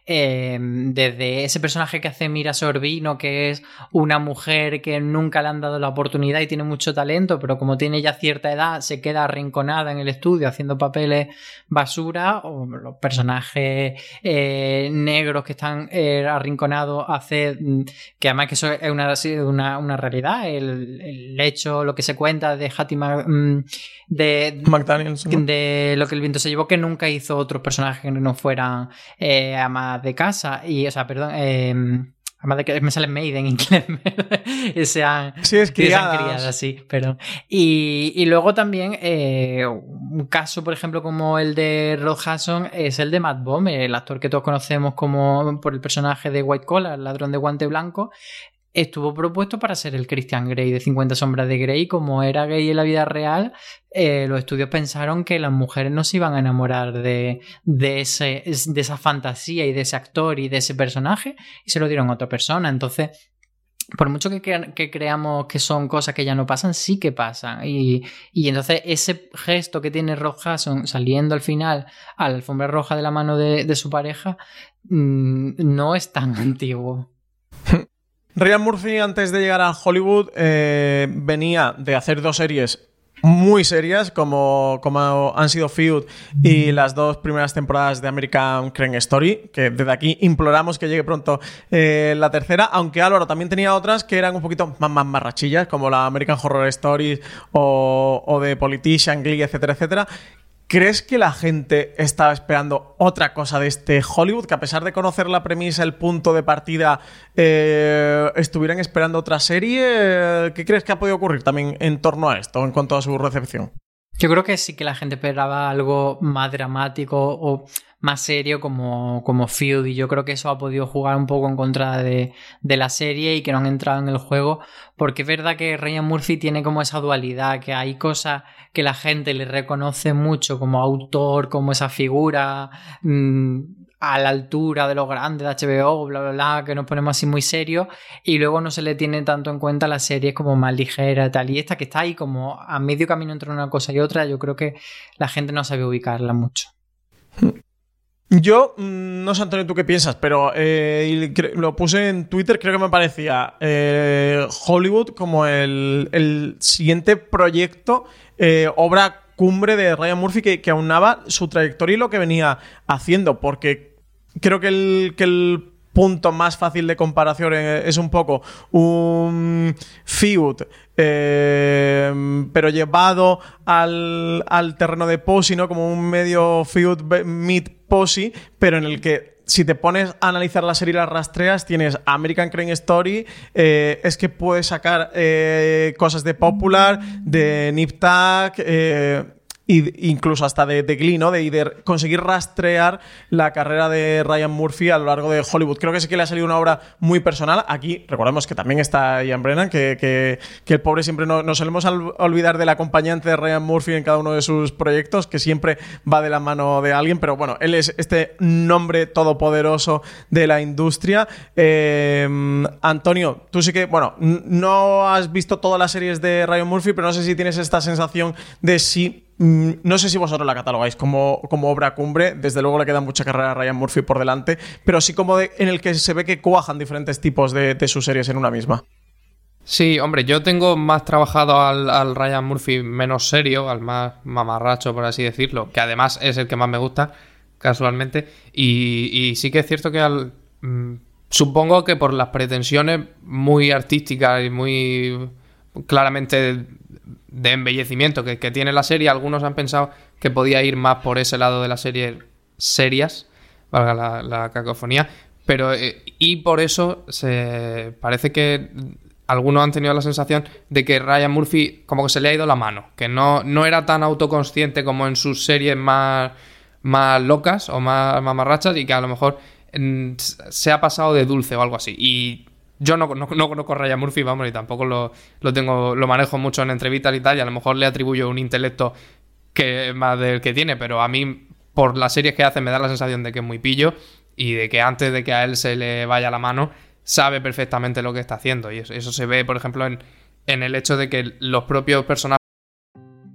Eh, desde ese personaje que hace Mira Sorbino, que es una mujer que nunca le han dado la oportunidad y tiene mucho talento, pero como tiene ya cierta edad, se queda arrinconada en el estudio haciendo papeles basura, o los personajes eh, negros que están eh, arrinconados hace mm, que además que eso es una, sí, una, una realidad, el, el hecho, lo que se cuenta de Hattie Ma- mm, de, McDaniels. ¿no? de lo que el viento se llevó, que nunca hizo otros personajes que no fueran eh, amas de casa, y, o sea, perdón, eh, amas de que me sale Maid en inglés, sean, Sí, es sean criadas. sí, y, y luego también eh, un caso, por ejemplo, como el de Rod Hudson es el de Matt Bomb, el actor que todos conocemos como por el personaje de White Collar, el ladrón de guante blanco, estuvo propuesto para ser el Christian Grey de 50 sombras de Grey. Como era gay en la vida real, eh, los estudios pensaron que las mujeres no se iban a enamorar de, de, esa fantasía y de ese actor y de ese personaje y se lo dieron a otra persona. Entonces, por mucho que, que creamos que son cosas que ya no pasan, sí que pasan. Y, entonces ese gesto que tiene Rob Hudson saliendo al final a la alfombra roja de la mano de, de su pareja mm, no es tan antiguo. Ryan Murphy, antes de llegar a Hollywood, eh, venía de hacer dos series muy serias como, como han sido Feud y las dos primeras temporadas de American Crane Story, que desde aquí imploramos que llegue pronto eh, la tercera, aunque Álvaro también tenía otras que eran un poquito más, más marrachillas, como la American Horror Stories o, o de Politician, Glee, etcétera, etcétera, ¿Crees que la gente estaba esperando otra cosa de este Hollywood? Que a pesar de conocer la premisa, el punto de partida, eh, estuvieran esperando otra serie. ¿Qué crees que ha podido ocurrir también en torno a esto, en cuanto a su recepción? Yo creo que sí que la gente esperaba algo más dramático o más serio como, como Feud y yo creo que eso ha podido jugar un poco en contra de, de, la serie y que no han entrado en el juego porque es verdad que Ryan Murphy tiene como esa dualidad que hay cosas que la gente le reconoce mucho como autor, como esa figura mmm, a la altura de los grandes de HBO, bla, bla, bla, que nos ponemos así muy serios y luego no se le tiene tanto en cuenta las series como más ligeras y tal. Y esta que está ahí como a medio camino entre una cosa y otra, yo creo que la gente no sabe ubicarla mucho. Yo, no sé, Antonio, tú qué piensas, pero eh, lo puse en Twitter, creo que me parecía eh, Hollywood como el, el siguiente proyecto, eh, obra cumbre de Ryan Murphy que, que, aunaba su trayectoria y lo que venía haciendo, porque creo que el, que el punto más fácil de comparación es un poco un feud, eh, pero llevado al, al, terreno de Posey, ¿no? Como un medio feud meet Posey, pero en el que si te pones a analizar la serie y las rastreas, tienes American Crane Story, eh, es que puedes sacar eh, cosas de Popular, de Nip Tuck, eh, y incluso hasta de, Glee, ¿no? De, de, conseguir rastrear la carrera de Ryan Murphy a lo largo de Hollywood. Creo que sí que le ha salido una obra muy personal. Aquí recordemos que también está Ian Brennan, que el pobre siempre no, nos solemos olvidar del acompañante de Ryan Murphy en cada uno de sus proyectos, que siempre va de la mano de alguien, pero bueno, él es este nombre todopoderoso de la industria. Eh, Antonio, tú sí que, bueno, no has visto todas las series de Ryan Murphy, pero no sé si tienes esta sensación de si no sé si vosotros la catalogáis como, como, obra cumbre, desde luego le queda mucha carrera a Ryan Murphy por delante, pero sí como en el que se ve que cuajan diferentes tipos de, de, sus series en una misma. Sí, hombre, yo tengo más trabajado al, Ryan Murphy menos serio, al más mamarracho, por así decirlo, que además es el que más me gusta, casualmente, y, y sí que es cierto que al... Mmm, supongo que por las pretensiones muy artísticas y muy claramente de embellecimiento que, tiene la serie, algunos han pensado que podía ir más por ese lado de la serie serias, valga la, cacofonía, pero eh, y por eso se parece que algunos han tenido la sensación de que Ryan Murphy como que se le ha ido la mano, que no, no era tan autoconsciente como en sus series más, más locas o más mamarrachas y que a lo mejor en, se ha pasado de dulce o algo así. Y yo no, no, no, conozco a Murphy, vamos, y tampoco lo, lo, tengo, lo manejo mucho en entrevistas y tal, y a lo mejor le atribuyo un intelecto que más del que tiene, pero a mí, por las series que hace, me da la sensación de que es muy pillo y de que antes de que a él se le vaya la mano, sabe perfectamente lo que está haciendo. Y eso, eso se ve, por ejemplo, en, en el hecho de que los propios personajes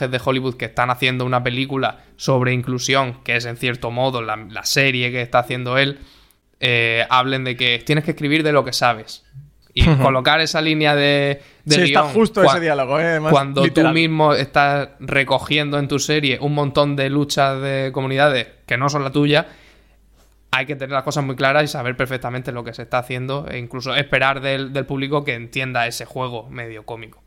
De Hollywood que están haciendo una película sobre inclusión, que es en cierto modo la, la serie que está haciendo él, eh, hablen de que tienes que escribir de lo que sabes. Y colocar esa línea de, de sí, guion, está justo ese diálogo, ¿eh? Además, cuando literal. tú mismo estás recogiendo en tu serie un montón de luchas de comunidades que no son la tuya, hay que tener las cosas muy claras y saber perfectamente lo que se está haciendo e incluso esperar del, del público que entienda ese juego medio cómico.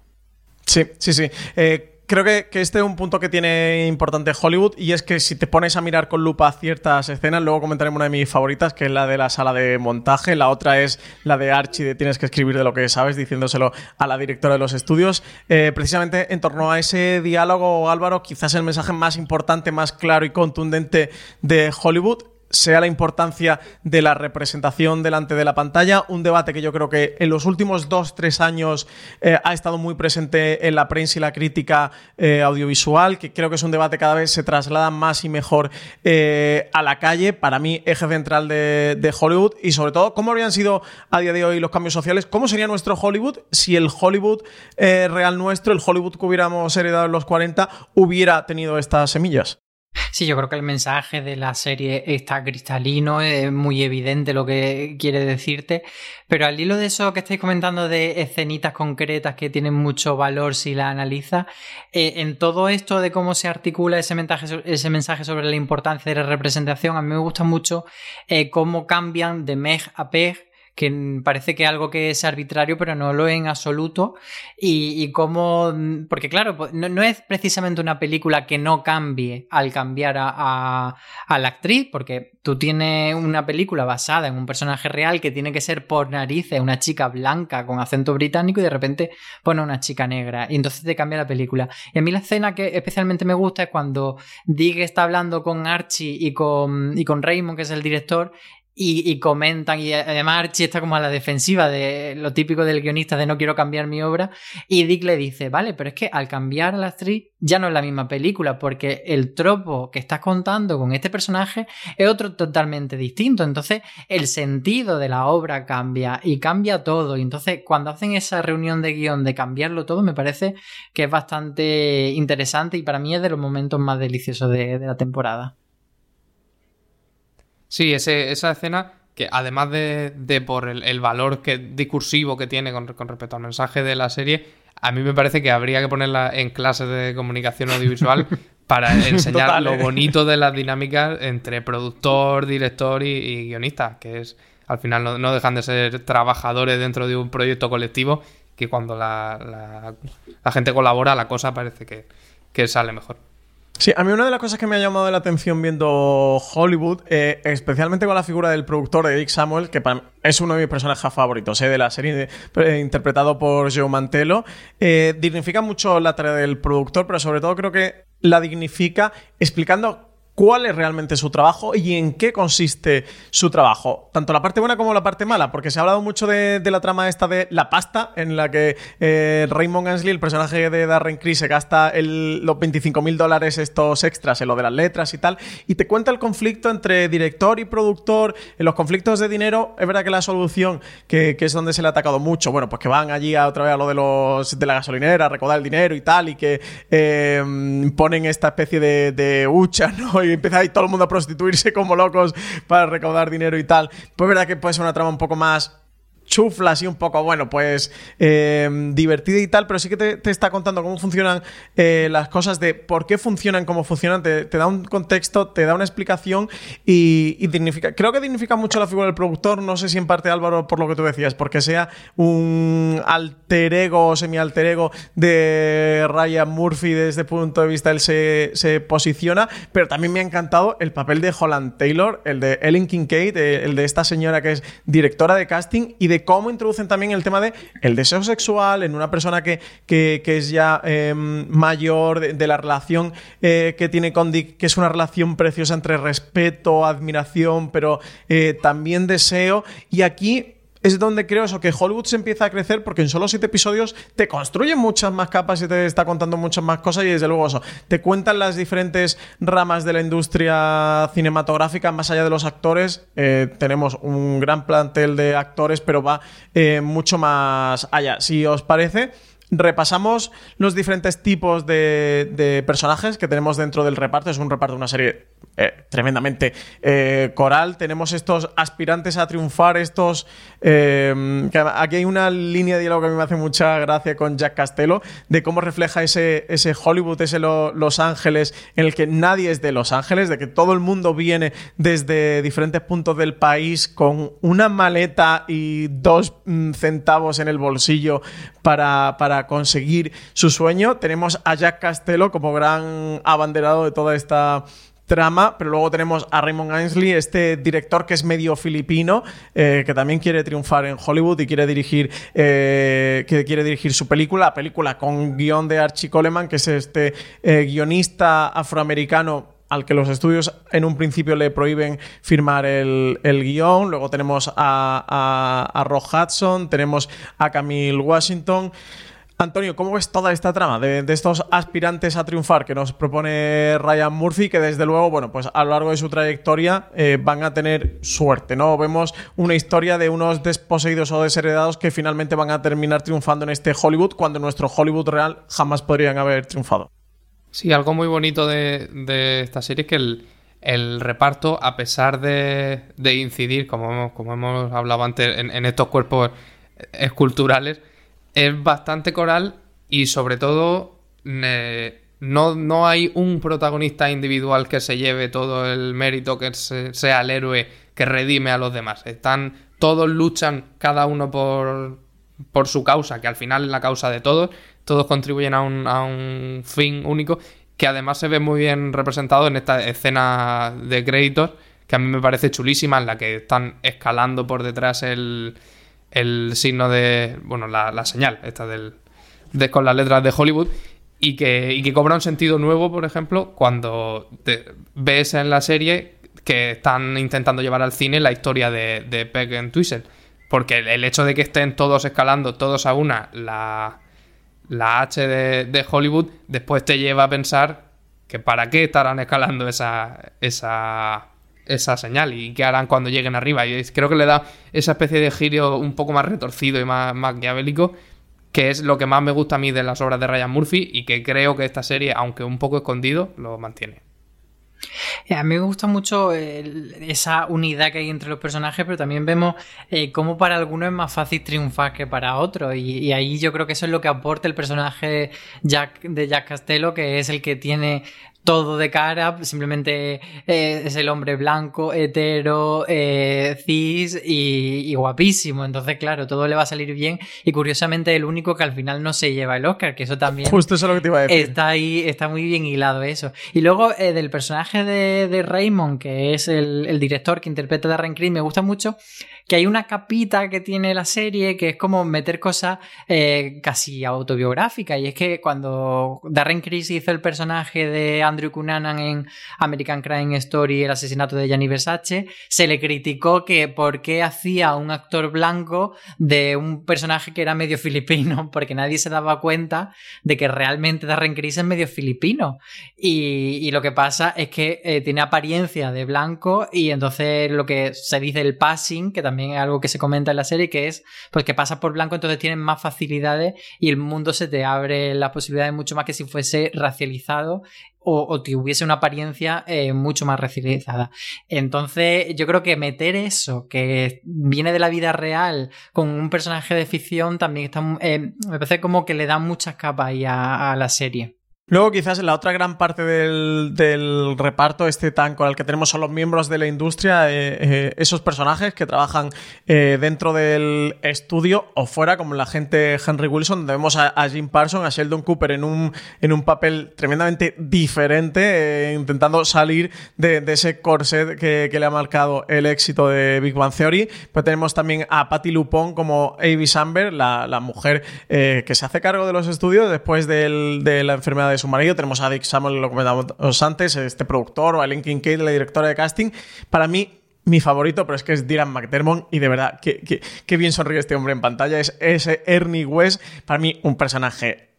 Sí, sí, sí. Eh, creo que, este es un punto que tiene importante Hollywood y es que si te pones a mirar con lupa ciertas escenas, luego comentaremos una de mis favoritas, que es la de la sala de montaje, la otra es la de Archie de tienes que escribir de lo que sabes, diciéndoselo a la directora de los estudios. Eh, precisamente en torno a ese diálogo, Álvaro, quizás el mensaje más importante, más claro y contundente de Hollywood sea la importancia de la representación delante de la pantalla, un debate que yo creo que en los últimos dos, tres años eh, ha estado muy presente en la prensa y la crítica eh, audiovisual, que creo que es un debate que cada vez se traslada más y mejor eh, a la calle, para mí eje central de, de, Hollywood, y sobre todo, cómo habrían sido a día de hoy los cambios sociales, cómo sería nuestro Hollywood si el Hollywood real nuestro, el Hollywood que hubiéramos heredado en los 40, hubiera tenido estas semillas. Sí, yo creo que el mensaje de la serie está cristalino, es muy evidente lo que quiere decirte, pero al hilo de eso que estáis comentando de escenitas concretas que tienen mucho valor si la analizas, eh, en todo esto de cómo se articula ese mensaje, ese mensaje sobre la importancia de la representación, a mí me gusta mucho eh, cómo cambian de Meg a Peg que parece que algo que es arbitrario, pero no lo es en absoluto. Y, y cómo. Porque, claro, pues, no, es precisamente una película que no cambie al cambiar a, a, la actriz, porque tú tienes una película basada en un personaje real que tiene que ser por narices una chica blanca con acento británico y de repente pone una chica negra. Y entonces te cambia la película. Y a mí la escena que especialmente me gusta es cuando Dig está hablando con Archie y con, y con Raymond, que es el director, y, comentan, y además Archie está como a la defensiva de lo típico del guionista de no quiero cambiar mi obra, y Dick le dice, vale, pero es que al cambiar la actriz ya no es la misma película, porque el tropo que estás contando con este personaje es otro totalmente distinto, entonces el sentido de la obra cambia y cambia todo, y entonces cuando hacen esa reunión de guion de cambiarlo todo, me parece que es bastante interesante y para mí es de los momentos más deliciosos de la temporada. Sí, esa escena que además de, por el, valor que, discursivo que tiene con, respecto al mensaje de la serie, a mí me parece que habría que ponerla en clases de comunicación audiovisual para enseñar lo ¿eh? bonito de las dinámicas entre productor, director y, guionista, que es al final no, dejan de ser trabajadores dentro de un proyecto colectivo que cuando la, gente colabora la cosa parece que sale mejor. Sí, a mí una de las cosas que me ha llamado la atención viendo Hollywood, eh, especialmente con la figura del productor de Eric Samuel, que es uno de mis personajes favoritos eh, de la serie, eh, interpretado por Joe Mantelo, dignifica mucho la tarea del productor, pero sobre todo creo que la dignifica explicando cuál es realmente su trabajo y en qué consiste su trabajo. Tanto la parte buena como la parte mala, porque se ha hablado mucho de, la trama esta de la pasta, en la que eh, Raymond Ansley, el personaje de Darren Criss, se gasta los 25 mil dólares estos extras en lo de las letras y tal, y te cuenta el conflicto entre director y productor, en los conflictos de dinero, es verdad que la solución, que, es donde se le ha atacado mucho, bueno, pues que van allí a otra vez a lo de los de la gasolinera, a recaudar el dinero y tal, y que eh, ponen esta especie de, de hucha, ¿no? Y empieza ahí todo el mundo a prostituirse como locos para recaudar dinero y tal. Pues verdad que puede ser una trama un poco más chufla, así un poco, bueno, pues eh, divertida y tal, pero sí que te, está contando cómo funcionan eh, las cosas, de por qué funcionan, cómo funcionan, te, da un contexto, te da una explicación y, dignifica. Creo que dignifica mucho la figura del productor, no sé si en parte Álvaro, por lo que tú decías, porque sea un alter ego o semi-alter ego de Ryan Murphy desde el punto de vista él se, se, posiciona, pero también me ha encantado el papel de Holland Taylor, el de Ellen Kincaid, el de esta señora que es directora de casting y de cómo introducen también el tema de el deseo sexual en una persona que, es ya em, mayor, de, la relación eh, que tiene con Dick, que es una relación preciosa entre respeto, admiración, pero eh, también deseo. Y aquí es donde creo eso, que Hollywood se empieza a crecer porque en solo siete episodios te construyen muchas más capas y te está contando muchas más cosas y desde luego eso, te cuentan las diferentes ramas de la industria cinematográfica más allá de los actores. Eh, tenemos un gran plantel de actores, pero va eh, mucho más allá. Si os parece, repasamos los diferentes tipos de, personajes que tenemos dentro del reparto. Es un reparto de una serie eh, tremendamente eh, coral. Tenemos estos aspirantes a triunfar, estos... Eh, aquí hay una línea de diálogo que a mí me hace mucha gracia con Jack Castello, de cómo refleja ese, ese Hollywood, ese Los Ángeles, en el que nadie es de Los Ángeles, de que todo el mundo viene desde diferentes puntos del país con una maleta y dos mm, centavos en el bolsillo para, para conseguir su sueño. Tenemos a Jack Castello como gran abanderado de toda esta trama, pero luego tenemos a Raymond Ainsley, este director que es medio filipino, eh, que también quiere triunfar en Hollywood y quiere dirigir, eh, que quiere dirigir su película, la película con guion de Archie Coleman, que es este eh, guionista afroamericano al que los estudios en un principio le prohíben firmar el, guion. Luego tenemos a, a, Hudson, tenemos a Camille Washington. Antonio, ¿cómo ves toda esta trama de, estos aspirantes a triunfar que nos propone Ryan Murphy? Que desde luego, bueno, pues a lo largo de su trayectoria eh, van a tener suerte, ¿no? Vemos una historia de unos desposeídos o desheredados que finalmente van a terminar triunfando en este Hollywood cuando nuestro Hollywood real jamás podrían haber triunfado. Sí, algo muy bonito de, esta serie es que el, reparto, a pesar de, incidir, como hemos hablado antes, en estos cuerpos esculturales, es bastante coral y sobre todo no, no, hay un protagonista individual que se lleve todo el mérito, que sea el héroe que redime a los demás. Están, todos luchan cada uno por, por su causa, que al final es la causa de todos. Todos contribuyen a un, a un fin único, que además se ve muy bien representado en esta escena de créditos, que a mí me parece chulísima, en la que están escalando por detrás el, el signo de. Bueno, la, señal, esta del. De, con las letras de Hollywood. Y que, y que cobra un sentido nuevo, por ejemplo, cuando ves en la serie que están intentando llevar al cine la historia de, de Peg and Twizzle. Porque el, hecho de que estén todos escalando, todos a una, la, la H de, de, Hollywood, después te lleva a pensar que para qué estarán escalando esa, esa, esa señal y qué harán cuando lleguen arriba. Y creo que le da esa especie de giro un poco más retorcido y más maquiavélico, que es lo que más me gusta a mí de las obras de Ryan Murphy y que creo que esta serie, aunque un poco escondido, lo mantiene. A mí me gusta mucho esa unidad que hay entre los personajes, pero también vemos eh, cómo para algunos es más fácil triunfar que para otros. Y, ahí yo creo que eso es lo que aporta el personaje de Jack Castello, que es el que tiene todo de cara, simplemente eh, es el hombre blanco, hetero, eh, cis y, guapísimo. Entonces, claro, todo le va a salir bien. Y curiosamente, el único que al final no se lleva el Oscar, que eso también. Justo eso es lo que te iba a decir. Está ahí, está muy bien hilado eso. Y luego, eh, del personaje de, de, Raymond, que es el, director que interpreta a Darren Criss, me gusta mucho que hay una capita que tiene la serie que es como meter cosas eh, casi autobiográficas. Y es que cuando Darren Criss hizo el personaje de Andrew Cunanan en American Crime Story, el asesinato de Gianni Versace, se le criticó que por qué hacía un actor blanco de un personaje que era medio filipino, porque nadie se daba cuenta de que realmente Darren Criss es medio filipino. Y, lo que pasa es que eh, tiene apariencia de blanco y entonces lo que se dice el passing, que también también es algo que se comenta en la serie, que es pues que pasas por blanco, entonces tienes más facilidades y el mundo se te abre las posibilidades mucho más que si fuese racializado o, tuviese una apariencia eh, mucho más racializada. Entonces, yo creo que meter eso, que viene de la vida real, con un personaje de ficción, también está. Eh, me parece como que le da muchas capas ahí a la serie. Luego, quizás la otra gran parte del, reparto, este tan con el que tenemos son los miembros de la industria, eh, eh, esos personajes que trabajan eh, dentro del estudio o fuera, como la gente Henry Wilson, donde vemos a, Jim Parsons, a Sheldon Cooper en un, papel tremendamente diferente, intentando salir de, ese corset que, le ha marcado el éxito de Big Bang Theory. Pues tenemos también a Patty Lupon como Avi Samber, la, mujer que se hace cargo de los estudios después de la enfermedad de su marido. Tenemos a Dick Samuel, lo comentamos antes, este productor, o a Linkin Kate, la directora de casting. Para mí, mi favorito, pero es que es Dylan McDermott y de verdad, qué, bien sonríe este hombre en pantalla. Es ese Ernie West, para mí un personaje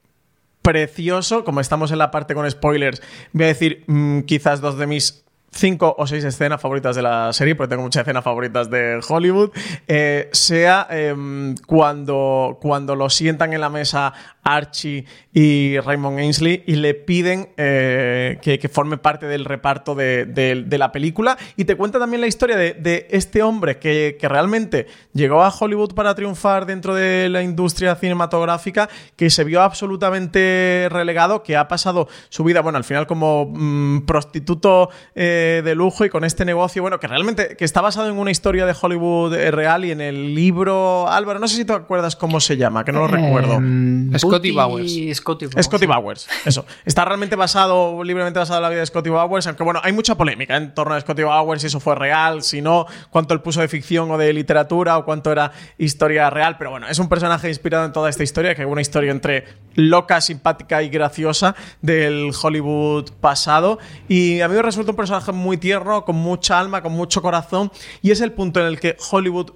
precioso. Como estamos en la parte con spoilers, voy a decir mm, quizás dos de mis cinco o seis escenas favoritas de la serie, porque tengo muchas escenas favoritas de Hollywood, eh, sea em, cuando, cuando lo sientan en la mesa Archie y Raymond Ainsley y le piden eh, que, forme parte del reparto de, la película y te cuenta también la historia de, este hombre que, realmente llegó a Hollywood para triunfar dentro de la industria cinematográfica, que se vio absolutamente relegado, que ha pasado su vida, bueno, al final como mm, prostituto eh, de lujo y con este negocio, bueno, que realmente que está basado en una historia de Hollywood eh, real y en el libro, Álvaro, no sé si te acuerdas cómo se llama, que no lo recuerdo. Em, Scotty Bowers. Scotty Bowers. Scotty Bowers, eso. Está realmente basado, libremente basado en la vida de Scotty Bowers, aunque bueno, hay mucha polémica en torno a Scotty Bowers, si eso fue real, si no, cuánto él puso de ficción o de literatura o cuánto era historia real, pero bueno, es un personaje inspirado en toda esta historia, que es una historia entre loca, simpática y graciosa del Hollywood pasado. Y a mí me resulta un personaje muy tierno, con mucha alma, con mucho corazón, y es el punto en el que Hollywood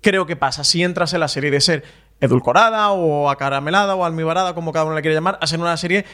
creo que pasa si entras en la serie de ser edulcorada o acaramelada o almibarada, como cada uno le quiere llamar, a ser una serie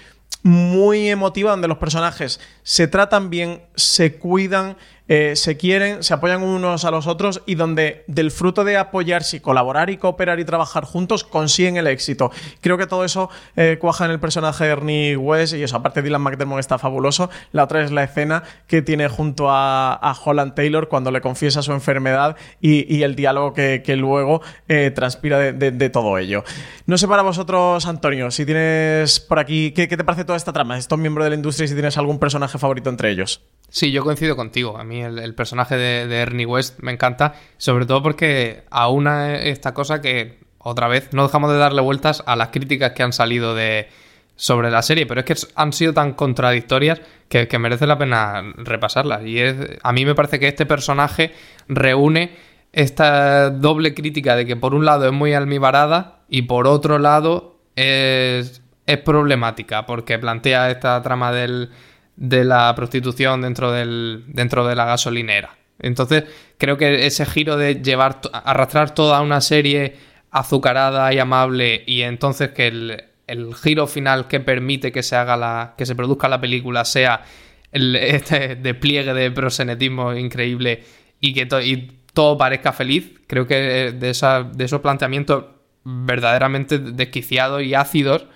muy emotiva donde los personajes se tratan bien, se cuidan, eh, se quieren, se apoyan unos a los otros y donde del fruto de apoyarse y colaborar y cooperar y trabajar juntos consiguen el éxito. Creo que todo eso eh, cuaja en el personaje de Ernie West y eso, aparte Dylan McDermott está fabuloso. La otra es la escena que tiene junto a, Holland Taylor cuando le confiesa su enfermedad y, el diálogo que, luego eh, transpira de, todo ello. No sé para vosotros, Antonio, si tienes por aquí, ¿qué, qué te parece toda esta trama? Estos miembros de la industria y si tienes algún personaje favorito entre ellos. Sí, yo coincido contigo. A mí el, personaje de, Ernie West me encanta, sobre todo porque aúna esta cosa que, otra vez, no dejamos de darle vueltas a las críticas que han salido de sobre la serie, pero es que han sido tan contradictorias que, merece la pena repasarlas. Y a mí me parece que este personaje reúne esta doble crítica de que por un lado es muy almibarada y por otro lado es, es problemática porque plantea esta trama del de la prostitución dentro, del, dentro de la gasolinera. Entonces, creo que ese giro de llevar, arrastrar toda una serie azucarada y amable y entonces que el, giro final que permite que se haga la, que se produzca la película sea este despliegue de prosenetismo increíble y que todo parezca feliz, creo que de, esa, de esos planteamientos verdaderamente desquiciados y ácidos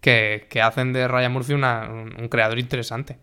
que, hacen de Ryan Murphy un creador interesante.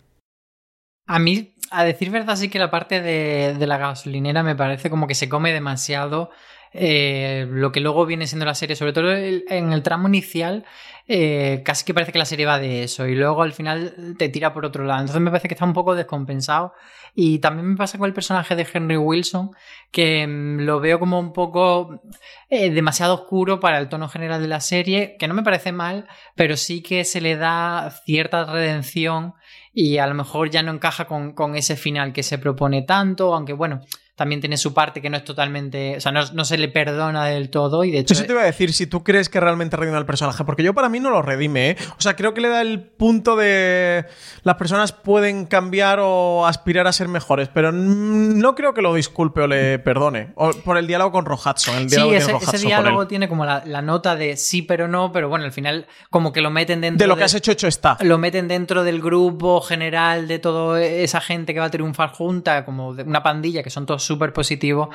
A mí, a decir verdad, sí que la parte de, la gasolinera me parece como que se come demasiado eh, lo que luego viene siendo la serie, sobre todo en el tramo inicial, eh, casi que parece que la serie va de eso y luego al final te tira por otro lado. Entonces me parece que está un poco descompensado. Y también me pasa con el personaje de Henry Wilson, que mm, lo veo como un poco eh, demasiado oscuro para el tono general de la serie, que no me parece mal, pero sí que se le da cierta redención y a lo mejor ya no encaja con, con ese final que se propone tanto, aunque bueno, también tiene su parte que no es totalmente. O sea, no, se le perdona del todo y de hecho. Eso te iba a decir, si tú crees que realmente redime al personaje, porque yo para mí no lo redime, ¿eh? O sea, creo que le da el punto de. Las personas pueden cambiar o aspirar a ser mejores, pero no creo que lo disculpe o le perdone. O por el diálogo con Rohatson. El diálogo sí, ese, diálogo tiene como la, nota de sí, pero no, pero bueno, al final, como que lo meten dentro. De lo que has hecho, hecho está. Lo meten dentro del grupo general de toda esa gente que va a triunfar junta, como de una pandilla que son todos súper positivo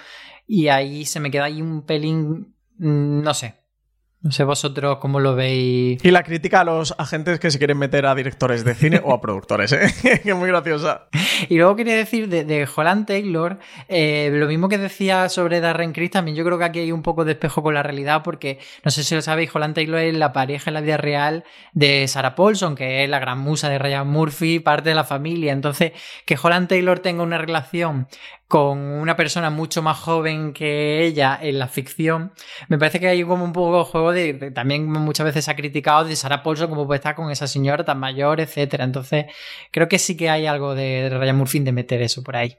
y ahí se me queda ahí un pelín, mm, no sé, no sé vosotros cómo lo veis. Y la crítica a los agentes que se quieren meter a directores de cine o a productores, ¿eh? que es muy graciosa. Y luego quería decir de, de Holland Taylor, eh, lo mismo que decía sobre Darren Criss, también yo creo que aquí hay un poco de espejo con la realidad, porque no sé si lo sabéis, Holland Taylor es la pareja en la vida real de Sarah Paulson, que es la gran musa de Ryan Murphy, parte de la familia. Entonces, que Holland Taylor tenga una relación con una persona mucho más joven que ella en la ficción, me parece que hay como un poco juego de, también muchas veces se ha criticado de Sarah Paulson como puede estar con esa señora tan mayor, etcétera. Entonces, creo que sí que hay algo de, de Ryan Murphy de meter eso por ahí.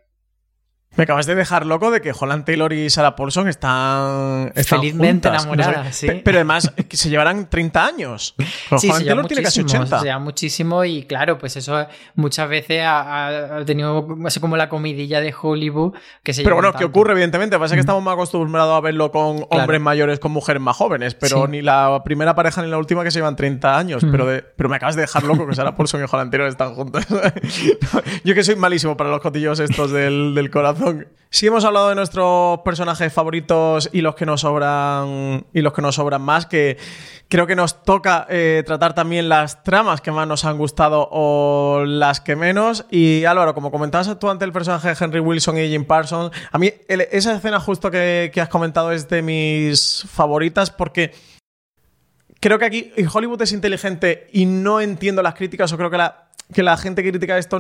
Me acabas de dejar loco de que Holland Taylor y Sarah Paulson están, felizmente enamoradas, sí. Pero además se llevarán 30 años. sí, Holland Taylor tiene casi 80. Se lleva muchísimo y claro, pues eso muchas veces ha, tenido así como la comidilla de Hollywood que se Pero bueno, ¿qué ocurre evidentemente, pasa que estamos más acostumbrados a verlo con hombres mayores con mujeres más jóvenes, pero ni la primera pareja ni la última que se llevan 30 años, pero pero me acabas de dejar loco que Sarah Paulson y Holland Taylor están juntos. Yo que soy malísimo para los cotillos estos del, del corazón si hemos hablado de nuestros personajes favoritos y los que nos sobran y los que nos sobran más, que creo que nos toca eh, tratar también las tramas que más nos han gustado o las que menos. Y Álvaro, como comentabas tú ante el personaje de Henry Wilson y Jim Parsons, a mí esa escena justo que, has comentado es de mis favoritas porque creo que aquí Hollywood es inteligente y no entiendo las críticas o creo que la, que la gente que critica esto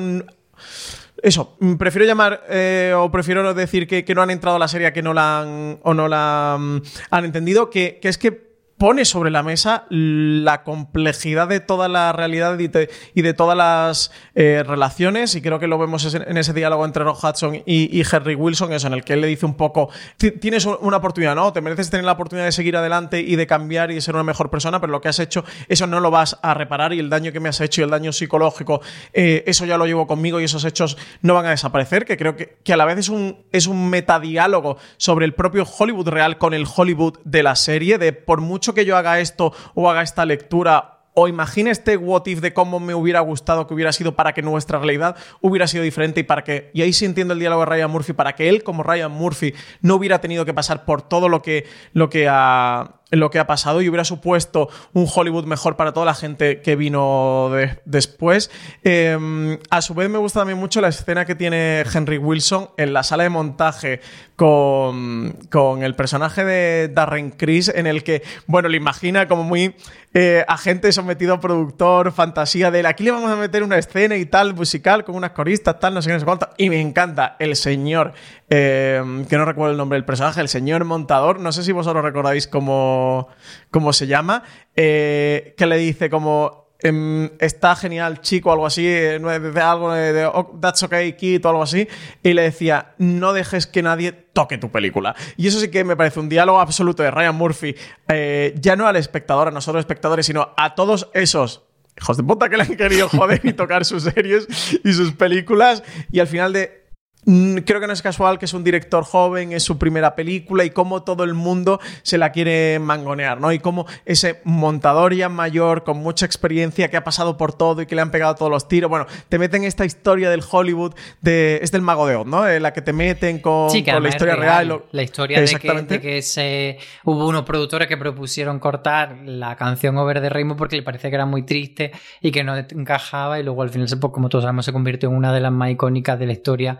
eso, mm, prefiero llamar eh, o prefiero decir que, no han entrado a la serie que no la han o no la mm, han entendido, que, es que pone sobre la mesa la complejidad de toda la realidad y de, todas las eh, relaciones, y creo que lo vemos en ese diálogo entre Rock Hudson y, Henry Wilson, eso, en el que él le dice un poco, tienes una oportunidad, ¿no? Te mereces tener la oportunidad de seguir adelante y de cambiar y de ser una mejor persona, pero lo que has hecho, eso no lo vas a reparar y el daño que me has hecho y el daño psicológico, eh, eso ya lo llevo conmigo y esos hechos no van a desaparecer, que creo que, que a la vez es un, es un metadiálogo sobre el propio Hollywood real con el Hollywood de la serie, de por mucho que yo haga esto o haga esta lectura o imagine este what if de cómo me hubiera gustado que hubiera sido para que nuestra realidad hubiera sido diferente y para que, y ahí sí entiendo el diálogo de Ryan Murphy, para que él como Ryan Murphy no hubiera tenido que pasar por todo lo que, lo que ha lo que ha pasado y hubiera supuesto un Hollywood mejor para toda la gente que vino después. Em, a su vez me gusta también mucho la escena que tiene Henry Wilson en la sala de montaje con, con el personaje de Darren Criss en el que, bueno, le imagina como muy eh, agente sometido a productor, fantasía de él. Aquí le vamos a meter una escena y tal, musical, con unas coristas, tal, no sé qué, no sé cuánto. Y me encanta el señor, em, que no recuerdo el nombre del personaje, el señor montador, no sé si vosotros recordáis cómo cómo, se llama, eh, que le dice como em, está genial chico algo así, eh, de, algo de, oh, that's okay kid o algo así, y le decía no dejes que nadie toque tu película. Y eso sí que me parece un diálogo absoluto de Ryan Murphy, eh, ya no al espectador, a nosotros espectadores, sino a todos esos hijos de puta que le han querido joder y tocar sus series y sus películas, y al final de creo que no es casual que es un director joven, es su primera película y cómo todo el mundo se la quiere mangonear, ¿no? Y cómo ese montador ya mayor, con mucha experiencia, que ha pasado por todo y que le han pegado todos los tiros, bueno, te meten esta historia del Hollywood, de, es del Mago de Oz, ¿no? la que te meten con, la historia real. La historia de que, que se, hubo unos productores que propusieron cortar la canción Over the Rainbow porque le parecía que era muy triste y que no encajaba y luego al final, pues, como todos sabemos, se convirtió en una de las más icónicas de la historia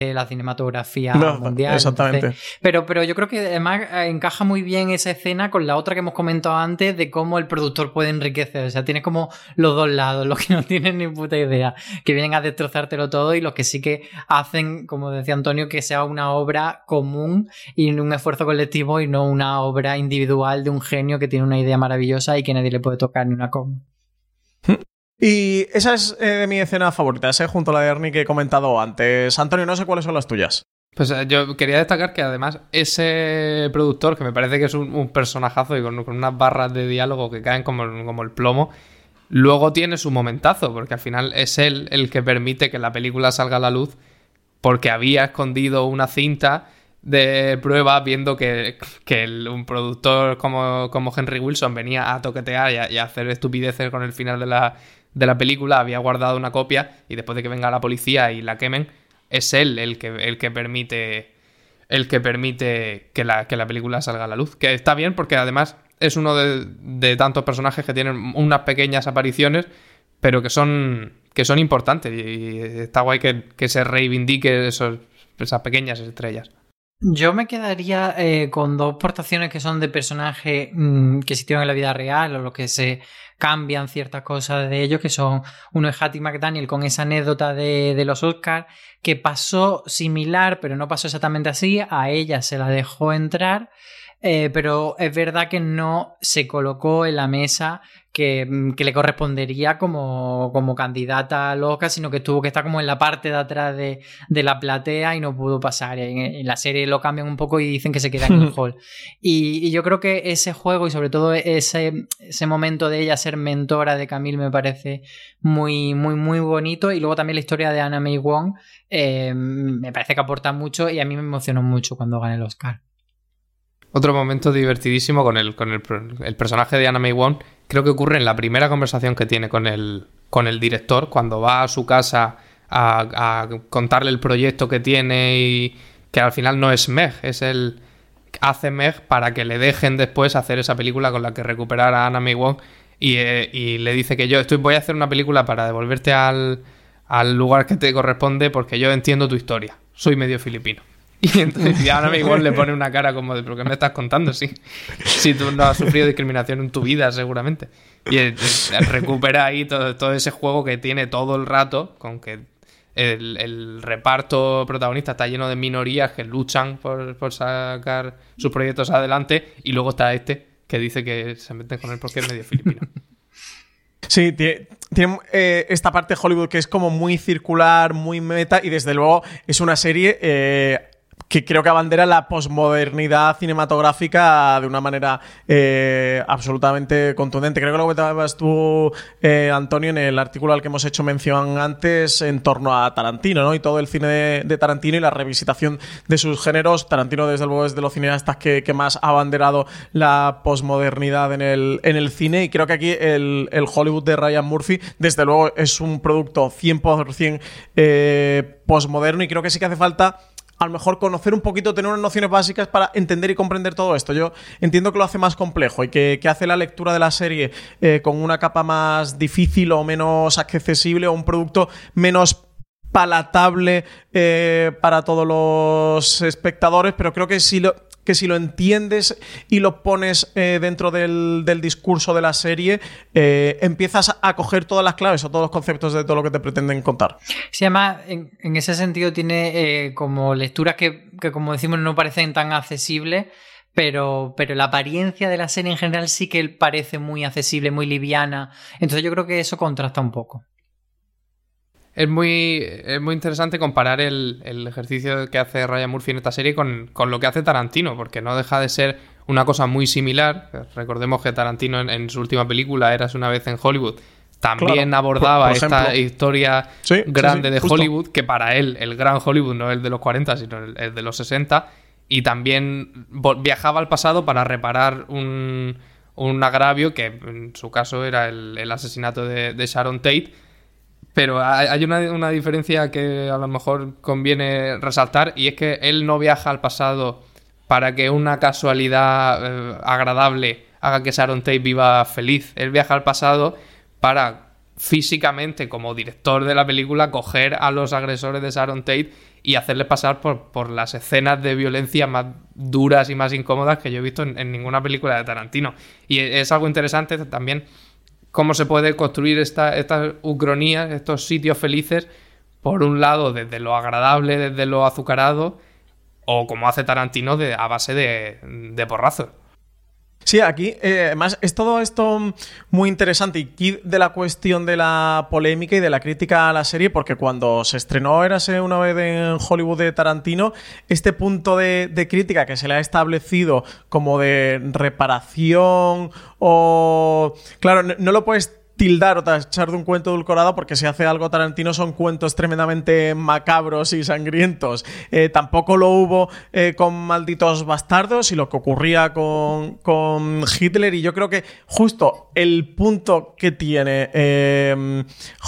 La cinematografía mundial. Exactamente. pero, pero yo creo que además eh, encaja muy bien esa escena con la otra que hemos comentado antes de cómo el productor puede enriquecer. O sea, tienes como los dos lados, los que no tienen ni puta idea, que vienen a destrozártelo todo y los que sí que hacen, como decía Antonio, que sea una obra común y un esfuerzo colectivo y no una obra individual de un genio que tiene una idea maravillosa y que nadie le puede tocar ni una coma. Y esa es eh, mi escena favorita, ese junto a la de Ernie que he comentado antes. Antonio, no sé cuáles son las tuyas. Pues eh, yo quería destacar que además ese productor, que me parece que es un, personajazo y con, unas barras de diálogo que caen como, como, el plomo, luego tiene su momentazo, porque al final es él el que permite que la película salga a la luz, porque había escondido una cinta de prueba viendo que, un productor como, como, Henry Wilson venía a toquetear y a hacer estupideces con el final de la, de la película había guardado una copia y después de que venga la policía y la quemen, es él el que, el que permite el que permite que la, que la película salga a la luz. Que está bien porque además es uno de, tantos personajes que tienen unas pequeñas apariciones, pero que son, que son importantes y está guay que, se reivindique esos, esas pequeñas estrellas. Yo me quedaría eh, con dos portaciones que son de personajes mm, que existieron en la vida real o lo que se cambian ciertas cosas de ellos, que son uno es Hattie McDaniel con esa anécdota de, los Oscars, que pasó similar, pero no pasó exactamente así, a ella se la dejó entrar. Eh, pero es verdad que no se colocó en la mesa que, mm, que le correspondería como, como, candidata al Oscar, sino que tuvo que estar como en la parte de atrás de, de la platea y no pudo pasar. En, en, la serie lo cambian un poco y dicen que se queda en el hall. Y, y, yo creo que ese juego y sobre todo ese, ese momento de ella ser mentora de Camille me parece muy, muy, muy bonito. Y luego también la historia de Anna May Wong eh, me parece que aporta mucho y a mí me emocionó mucho cuando gané el Oscar. Otro momento divertidísimo con el, con el, el personaje de Anna May Wong, creo que ocurre en la primera conversación que tiene con el, con el director, cuando va a su casa a, contarle el proyecto que tiene y que al final no es Meg, es el hace Meg para que le dejen después hacer esa película con la que recuperar a Anna May Wong y, eh, y le dice que yo estoy, voy a hacer una película para devolverte al, al lugar que te corresponde porque yo entiendo tu historia, soy medio filipino. Y entonces y ahora igual le pone una cara como de, ¿pero qué me estás contando? Si, si tú no has sufrido discriminación en tu vida, seguramente. Y recupera ahí todo, todo, ese juego que tiene todo el rato, con que el, reparto protagonista está lleno de minorías que luchan por, sacar sus proyectos adelante, y luego está este que dice que se mete con él porque es medio filipino. Sí, tiene, tiene eh, esta parte de Hollywood que es como muy circular, muy meta, y desde luego es una serie eh, que creo que abandera la posmodernidad cinematográfica de una manera eh, absolutamente contundente. Creo que lo comentabas tú, eh, Antonio, en el artículo al que hemos hecho mención antes en torno a Tarantino, ¿no? Y todo el cine de, Tarantino y la revisitación de sus géneros. Tarantino, desde luego, es de los cineastas que, más ha abanderado la posmodernidad en el, en el cine. Y creo que aquí el, el Hollywood de Ryan Murphy, desde luego, es un producto 100% eh, posmoderno y creo que sí que hace falta a lo mejor conocer un poquito, tener unas nociones básicas para entender y comprender todo esto. Yo entiendo que lo hace más complejo y que, hace la lectura de la serie eh, con una capa más difícil o menos accesible o un producto menos palatable eh, para todos los espectadores, pero creo que si lo, que si lo entiendes y lo pones eh, dentro del, del, discurso de la serie, eh, empiezas a coger todas las claves o todos los conceptos de todo lo que te pretenden contar. Sí, además, en, ese sentido tiene eh, como lecturas que, que, como decimos, no parecen tan accesibles. Pero, pero la apariencia de la serie en general sí que parece muy accesible, muy liviana. Entonces yo creo que eso contrasta un poco es muy, es muy interesante comparar el, el, ejercicio que hace Ryan Murphy en esta serie con, con, lo que hace Tarantino, porque no deja de ser una cosa muy similar. Recordemos que Tarantino en, en su última película, Eras una vez en Hollywood, también claro, abordaba por, por esta historia sí, grande sí, sí, de Hollywood, que para él el gran Hollywood no es el de los 40, sino el, el de los 60, y también viajaba al pasado para reparar un, un agravio que en su caso era el, el asesinato de, de Sharon Tate pero hay una, una, diferencia que a lo mejor conviene resaltar y es que él no viaja al pasado para que una casualidad eh, agradable haga que Sharon Tate viva feliz. Él viaja al pasado para físicamente, como director de la película, coger a los agresores de Sharon Tate y hacerles pasar por, por las escenas de violencia más duras y más incómodas que yo he visto en, en ninguna película de Tarantino. Y es algo interesante también cómo se puede construir esta, estas ucronías, estos sitios felices, por un lado desde lo agradable, desde lo azucarado, o como hace Tarantino de, a base de, de porrazos. Sí, aquí eh, además es todo esto muy interesante y de la cuestión de la polémica y de la crítica a la serie, porque cuando se estrenó Érase una vez en Hollywood de Tarantino, este punto de, crítica que se le ha establecido como de reparación o... Claro, no lo puedes tildar o tachar de un cuento edulcorado porque si hace algo Tarantino son cuentos tremendamente macabros y sangrientos. Eh, tampoco lo hubo eh, con Malditos Bastardos y lo que ocurría con, con, Hitler y yo creo que justo el punto que tiene eh,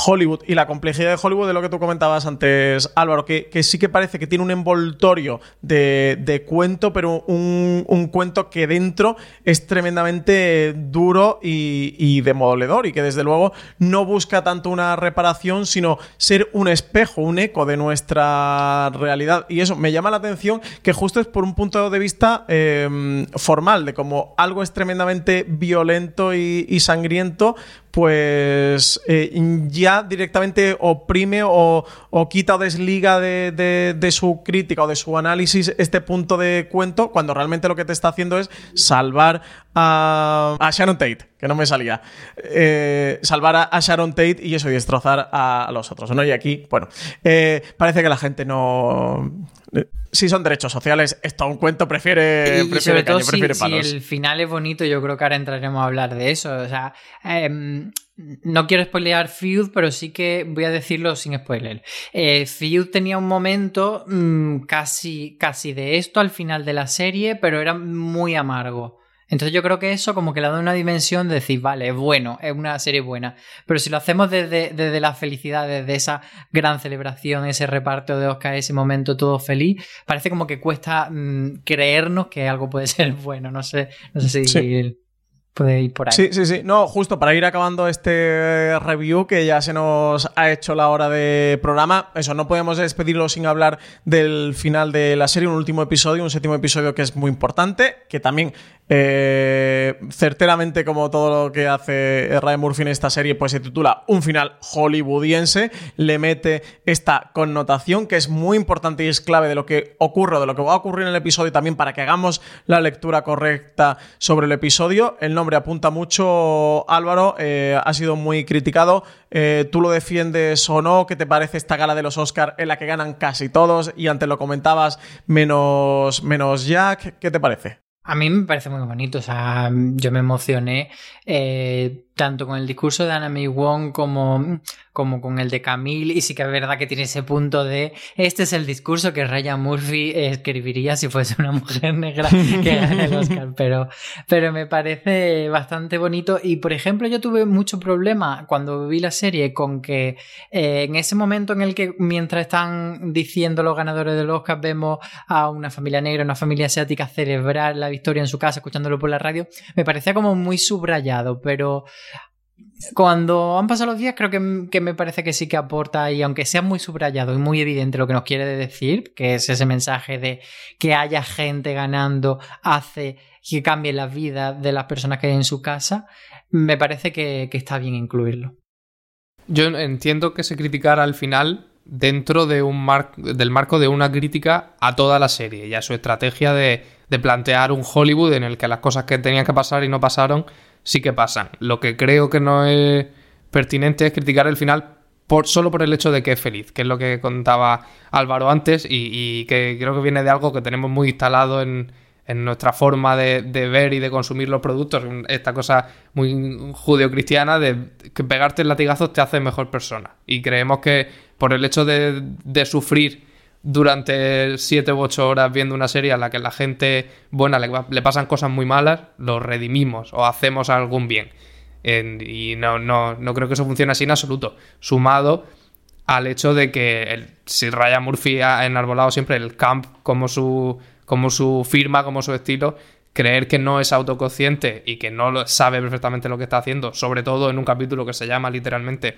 Hollywood y la complejidad de Hollywood de lo que tú comentabas antes Álvaro, que, que sí que parece que tiene un envoltorio de, de cuento pero un, un, cuento que dentro es tremendamente duro y, y demoledor y que desde desde luego no busca tanto una reparación, sino ser un espejo, un eco de nuestra realidad. Y eso me llama la atención que justo es por un punto de vista eh, formal, de como algo es tremendamente violento y sangriento, pues eh, ya directamente oprime o, quita o desliga de, su crítica o de su análisis este punto de cuento, cuando realmente lo que te está haciendo es salvar a, a Sharon Tate, que no me salía. Eh, salvar a, Sharon Tate y eso, y destrozar a, los otros, ¿no? Y aquí, bueno, eh, parece que la gente no si son derechos sociales, esto un cuento prefiere, y, sobre todo si, el final es bonito, yo creo que ahora entraremos a hablar de eso. O sea, em, no quiero spoilear Feud, pero sí que voy a decirlo sin spoiler. Eh, Feud tenía un momento mm, casi, casi de esto al final de la serie, pero era muy amargo. Entonces yo creo que eso como que le da una dimensión de decir, vale, es bueno, es una serie buena. Pero si lo hacemos desde, la felicidad, desde esa gran celebración, ese reparto de Oscar, ese momento todo feliz, parece como que cuesta mm, creernos que algo puede ser bueno. No sé, no sé si puede ir por ahí. Sí, sí, sí. No, justo para ir acabando este review que ya se nos ha hecho la hora de programa. Eso, no podemos despedirlo sin hablar del final de la serie, un último episodio, un séptimo episodio que es muy importante, que también eh, certeramente, como todo lo que hace Ryan Murphy en esta serie, pues se titula Un final hollywoodiense. Le mete esta connotación que es muy importante y es clave de lo que ocurre, de lo que va a ocurrir en el episodio también para que hagamos la lectura correcta sobre el episodio. El nombre apunta mucho, Álvaro, eh, ha sido muy criticado. Eh, ¿Tú lo defiendes o no? ¿Qué te parece esta gala de los Oscars en la que ganan casi todos? Y antes lo comentabas, menos, menos Jack. ¿Qué te parece? A mí me parece muy bonito, o sea, yo me emocioné eh, tanto con el discurso de Anna May Wong como, como con el de Camille, y sí que es verdad que tiene ese punto de este es el discurso que Ryan Murphy escribiría si fuese una mujer negra que gane el Oscar, pero, pero me parece bastante bonito. Y por ejemplo, yo tuve mucho problema cuando vi la serie con que eh, en ese momento en el que mientras están diciendo los ganadores del Oscar, vemos a una familia negra, una familia asiática celebrar la victoria en su casa, escuchándolo por la radio, me parecía como muy subrayado, pero cuando han pasado los días, creo que, me parece que sí que aporta, y aunque sea muy subrayado y muy evidente lo que nos quiere decir, que es ese mensaje de que haya gente ganando, hace que cambie la vida de las personas que hay en su casa, me parece que, está bien incluirlo. Yo entiendo que se criticara al final dentro de un del marco de una crítica a toda la serie y a su estrategia de, de plantear un Hollywood en el que las cosas que tenían que pasar y no pasaron sí que pasan. Lo que creo que no es pertinente es criticar el final por, solo por el hecho de que es feliz, que es lo que contaba Álvaro antes y, que creo que viene de algo que tenemos muy instalado en, nuestra forma de, ver y de consumir los productos, esta cosa muy judeocristiana de que pegarte el latigazo te hace mejor persona. Y creemos que por el hecho de, de sufrir durante 7 u 8 horas viendo una serie a la que la gente buena le, pasan cosas muy malas, lo redimimos o hacemos algún bien. y no, no, no, creo que eso funcione así en absoluto. Sumado al hecho de que si Ryan Murphy ha enarbolado siempre el camp como su, como su firma, como su estilo, creer que no es autoconsciente y que no sabe perfectamente lo que está haciendo, sobre todo en un capítulo que se llama literalmente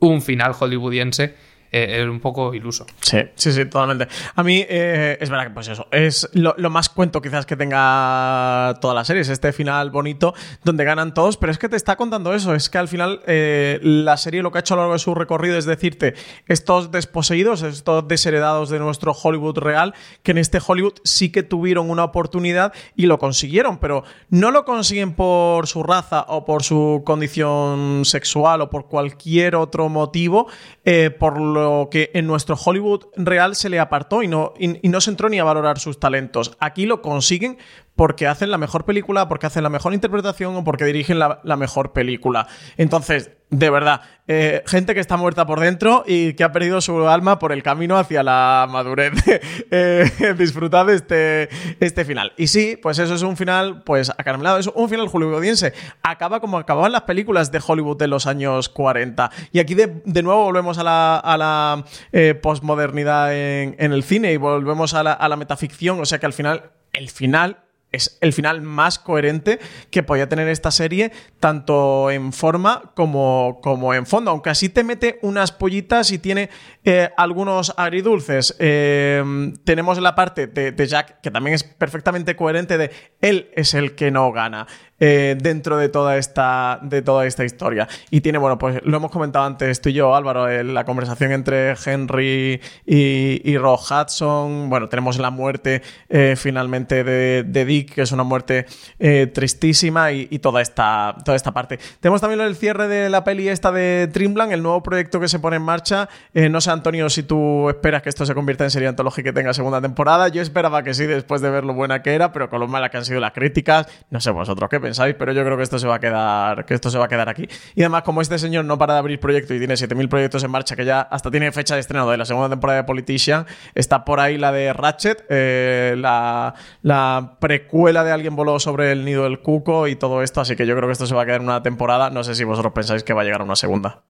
un final hollywoodiense, eh, es un poco iluso. Sí, sí, sí, totalmente. A mí eh, es verdad que pues eso, es lo, más cuento quizás que tenga toda la serie, es este final bonito donde ganan todos, pero es que te está contando eso, es que al final eh, la serie lo que ha hecho a lo largo de su recorrido es decirte, estos desposeídos, estos desheredados de nuestro Hollywood real, que en este Hollywood sí que tuvieron una oportunidad y lo consiguieron, pero no lo consiguen por su raza o por su condición sexual o por cualquier otro motivo, por lo que en nuestro Hollywood real se le apartó y no, y, no se entró ni a valorar sus talentos. Aquí lo consiguen porque hacen la mejor película, porque hacen la mejor interpretación o porque dirigen la, mejor película. Entonces, de verdad, eh, gente que está muerta por dentro y que ha perdido su alma por el camino hacia la madurez. eh, disfrutad de este, este final. Y sí, pues eso es un final, pues acaramelado, es un final hollywoodiense. Acaba como acababan las películas de Hollywood de los años 40. Y aquí de, nuevo volvemos a la, a la eh, posmodernidad en, en, el cine y volvemos a la, a la metaficción. O sea que al final, el final es el final más coherente que podía tener esta serie, tanto en forma como, como en fondo. Aunque así te mete unas pollitas y tiene eh, algunos agridulces. Eh, tenemos la parte de, Jack, que también es perfectamente coherente, de él es el que no gana. Eh, dentro de toda, esta, de toda esta historia. Y tiene, bueno, pues lo hemos comentado antes tú y yo, Álvaro, en la conversación entre Henry y, y Rob Hudson. Bueno, tenemos la muerte eh, finalmente de, de, Dick, que es una muerte eh, tristísima, y, toda, esta, toda esta parte. Tenemos también el cierre de la peli esta de Trimblan, el nuevo proyecto que se pone en marcha. no sé, Antonio, si tú esperas que esto se convierta en serie antológica y tenga segunda temporada. Yo esperaba que sí, después de ver lo buena que era, pero con lo mala que han sido las críticas, no sé vosotros qué pensáis, pero yo creo que esto se va a quedar, que esto se va a quedar aquí. Y además, como este señor no para de abrir proyectos y tiene 7000 proyectos en marcha, que ya hasta tiene fecha de estreno de la segunda temporada de Politician, está por ahí la de Ratchet, eh, la, la precuela de Alguien voló sobre el nido del cuco y todo esto, así que yo creo que esto se va a quedar en una temporada. No sé si vosotros pensáis que va a llegar a una segunda.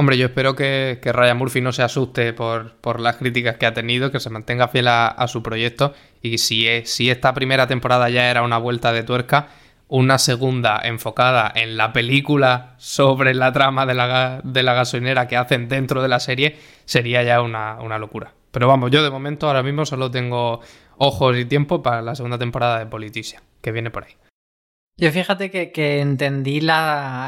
Hombre, yo espero que, que, Ryan Murphy no se asuste por, por, las críticas que ha tenido, que se mantenga fiel a, su proyecto y si, es, si esta primera temporada ya era una vuelta de tuerca, una segunda enfocada en la película sobre la trama de la, de la gasolinera que hacen dentro de la serie sería ya una, una locura. Pero vamos, yo de momento ahora mismo solo tengo ojos y tiempo para la segunda temporada de Politicia, que viene por ahí. Yo fíjate que, entendí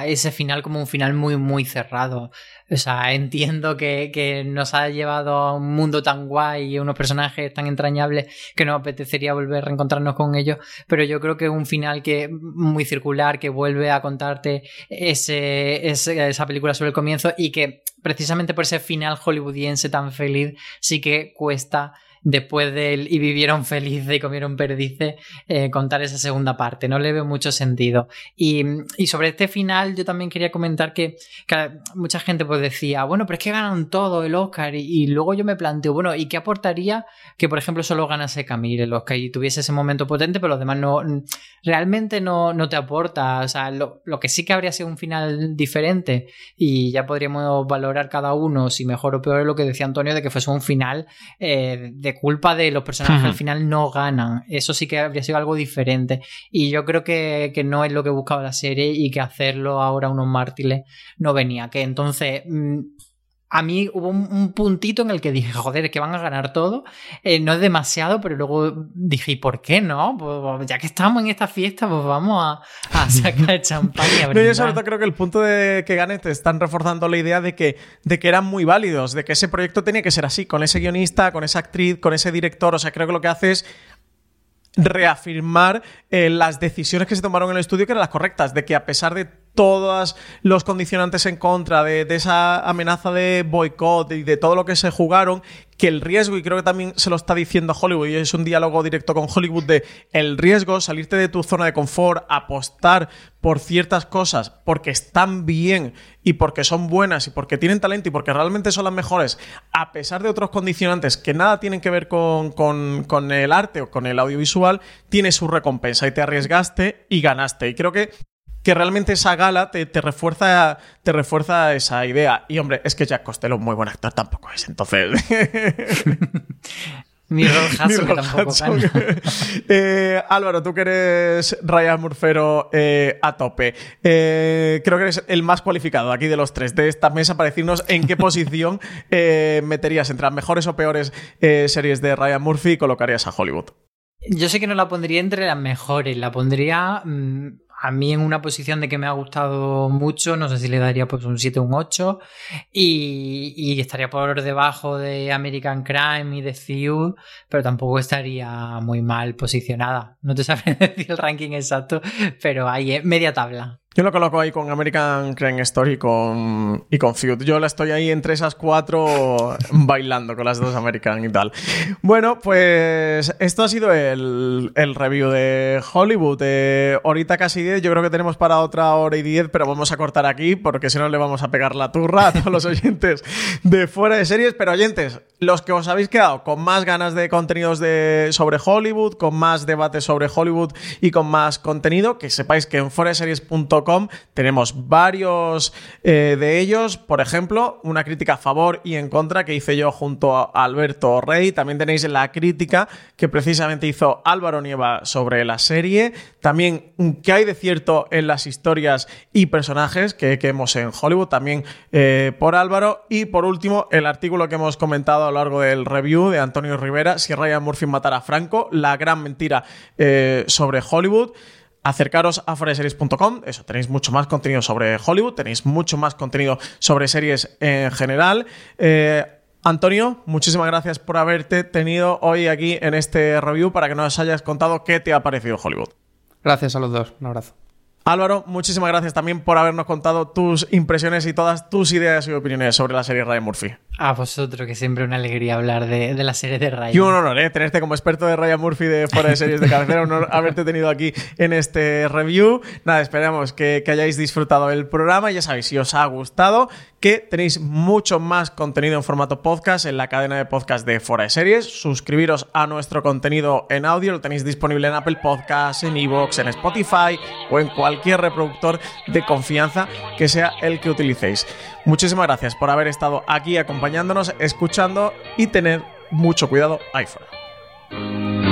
ese final como un final muy, muy cerrado. O sea, entiendo que, nos ha llevado a un mundo tan guay y unos personajes tan entrañables que nos apetecería volver a reencontrarnos con ellos, pero yo creo que un final que muy circular, que vuelve a contarte esa película sobre el comienzo y que precisamente por ese final hollywoodiense tan feliz sí que cuesta después de él y vivieron felices y comieron perdices, eh, contar esa segunda parte. No le veo mucho sentido. Y, y, sobre este final, yo también quería comentar que, mucha gente pues decía, bueno, pero es que ganan todo el Oscar. Y, y, luego yo me planteo, bueno, ¿y qué aportaría que, por ejemplo, solo ganase Camille el Oscar y tuviese ese momento potente, pero los demás no, realmente no, no te aporta? O sea, lo, lo que sí que habría sido un final diferente y ya podríamos valorar cada uno si mejor o peor es lo que decía Antonio de que fuese un final eh, de culpa de los personajes uh -huh. al final no ganan. Eso sí que habría sido algo diferente. Y yo creo que, que, no es lo que buscaba la serie y que hacerlo ahora unos mártires no venía. Que entonces. Mmm, a mí hubo un, un, puntito en el que dije, joder, es que van a ganar todo. Eh, no es demasiado, pero luego dije, ¿y por qué no? Pues, ya que estamos en esta fiesta, pues vamos a, a sacar champán y a no, Yo sobre todo creo que el punto de que gane te están reforzando la idea de que, de que eran muy válidos, de que ese proyecto tenía que ser así, con ese guionista, con esa actriz, con ese director. O sea, creo que lo que hace es reafirmar eh, las decisiones que se tomaron en el estudio que eran las correctas, de que a pesar de todos los condicionantes en contra de, esa amenaza de boicot y de todo lo que se jugaron, que el riesgo, y creo que también se lo está diciendo Hollywood, y es un diálogo directo con Hollywood de el riesgo, salirte de tu zona de confort, apostar por ciertas cosas porque están bien y porque son buenas y porque tienen talento y porque realmente son las mejores, a pesar de otros condicionantes que nada tienen que ver con, con, con el arte o con el audiovisual, tiene su recompensa y te arriesgaste y ganaste. Y creo que que realmente esa gala te, te, refuerza, te refuerza esa idea. Y hombre, es que Jack Costello, muy buen actor, tampoco es. Entonces. Ni Hudson, que tampoco eh, Álvaro, tú que eres Ryan Murfero eh, a tope. Eh, creo que eres el más cualificado aquí de los tres de esta mesa para decirnos en qué posición eh, meterías entre las mejores o peores series de Ryan Murphy y colocarías a Hollywood. Yo sé que no la pondría entre las mejores, la pondría mmm, a mí en una posición de que me ha gustado mucho, no sé si le daría pues un 7 o un 8 y, estaría por debajo de American Crime y de Feud, pero tampoco estaría muy mal posicionada. No te sabría decir el ranking exacto, pero ahí es media tabla. Yo lo coloco ahí con American Crime Story y con, y con Feud. Yo la estoy ahí entre esas cuatro bailando con las dos American y tal. Bueno, pues esto ha sido el, el review de Hollywood. Eh, ahorita casi 10, yo creo que tenemos para otra hora y 10, pero vamos a cortar aquí porque si no le vamos a pegar la turra a todos los oyentes de fuera de series. Pero oyentes, los que os habéis quedado con más ganas de contenidos de, sobre Hollywood, con más debates sobre Hollywood y con más contenido, que sepáis que en tenemos varios eh, de ellos. Por ejemplo, una crítica a favor y en contra que hice yo junto a Alberto Rey. También tenéis la crítica que precisamente hizo Álvaro Nieva sobre la serie. También qué hay de cierto en las historias y personajes que, que en Hollywood, también eh, por Álvaro. Y por último, el artículo que hemos comentado a lo largo del review de Antonio Rivera, si Ryan Murphy matara a Franco, la gran mentira eh, sobre Hollywood. Acercaros a foreseries.com, eso, tenéis mucho más contenido sobre Hollywood, tenéis mucho más contenido sobre series en general. Eh, Antonio, muchísimas gracias por haberte tenido hoy aquí en este review para que nos hayas contado qué te ha parecido Hollywood. Gracias a los dos, un abrazo. Álvaro, muchísimas gracias también por habernos contado tus impresiones y todas tus ideas y opiniones sobre la serie Ryan Murphy. A vosotros, que siempre una alegría hablar de, la serie de Ryan. Y un honor, ¿eh? Tenerte como experto de Ryan Murphy de fuera de series de cabecera, un honor haberte tenido aquí en este review. Nada, esperamos que, que hayáis disfrutado el programa. Ya sabéis, si os ha gustado, que tenéis mucho más contenido en formato podcast en la cadena de podcast de Fora de Series. Suscribiros a nuestro contenido en audio, lo tenéis disponible en Apple Podcasts, en Evox, en Spotify o en cualquier reproductor de confianza que sea el que utilicéis. Muchísimas gracias por haber estado aquí acompañándonos, escuchando y tener mucho cuidado ahí fuera.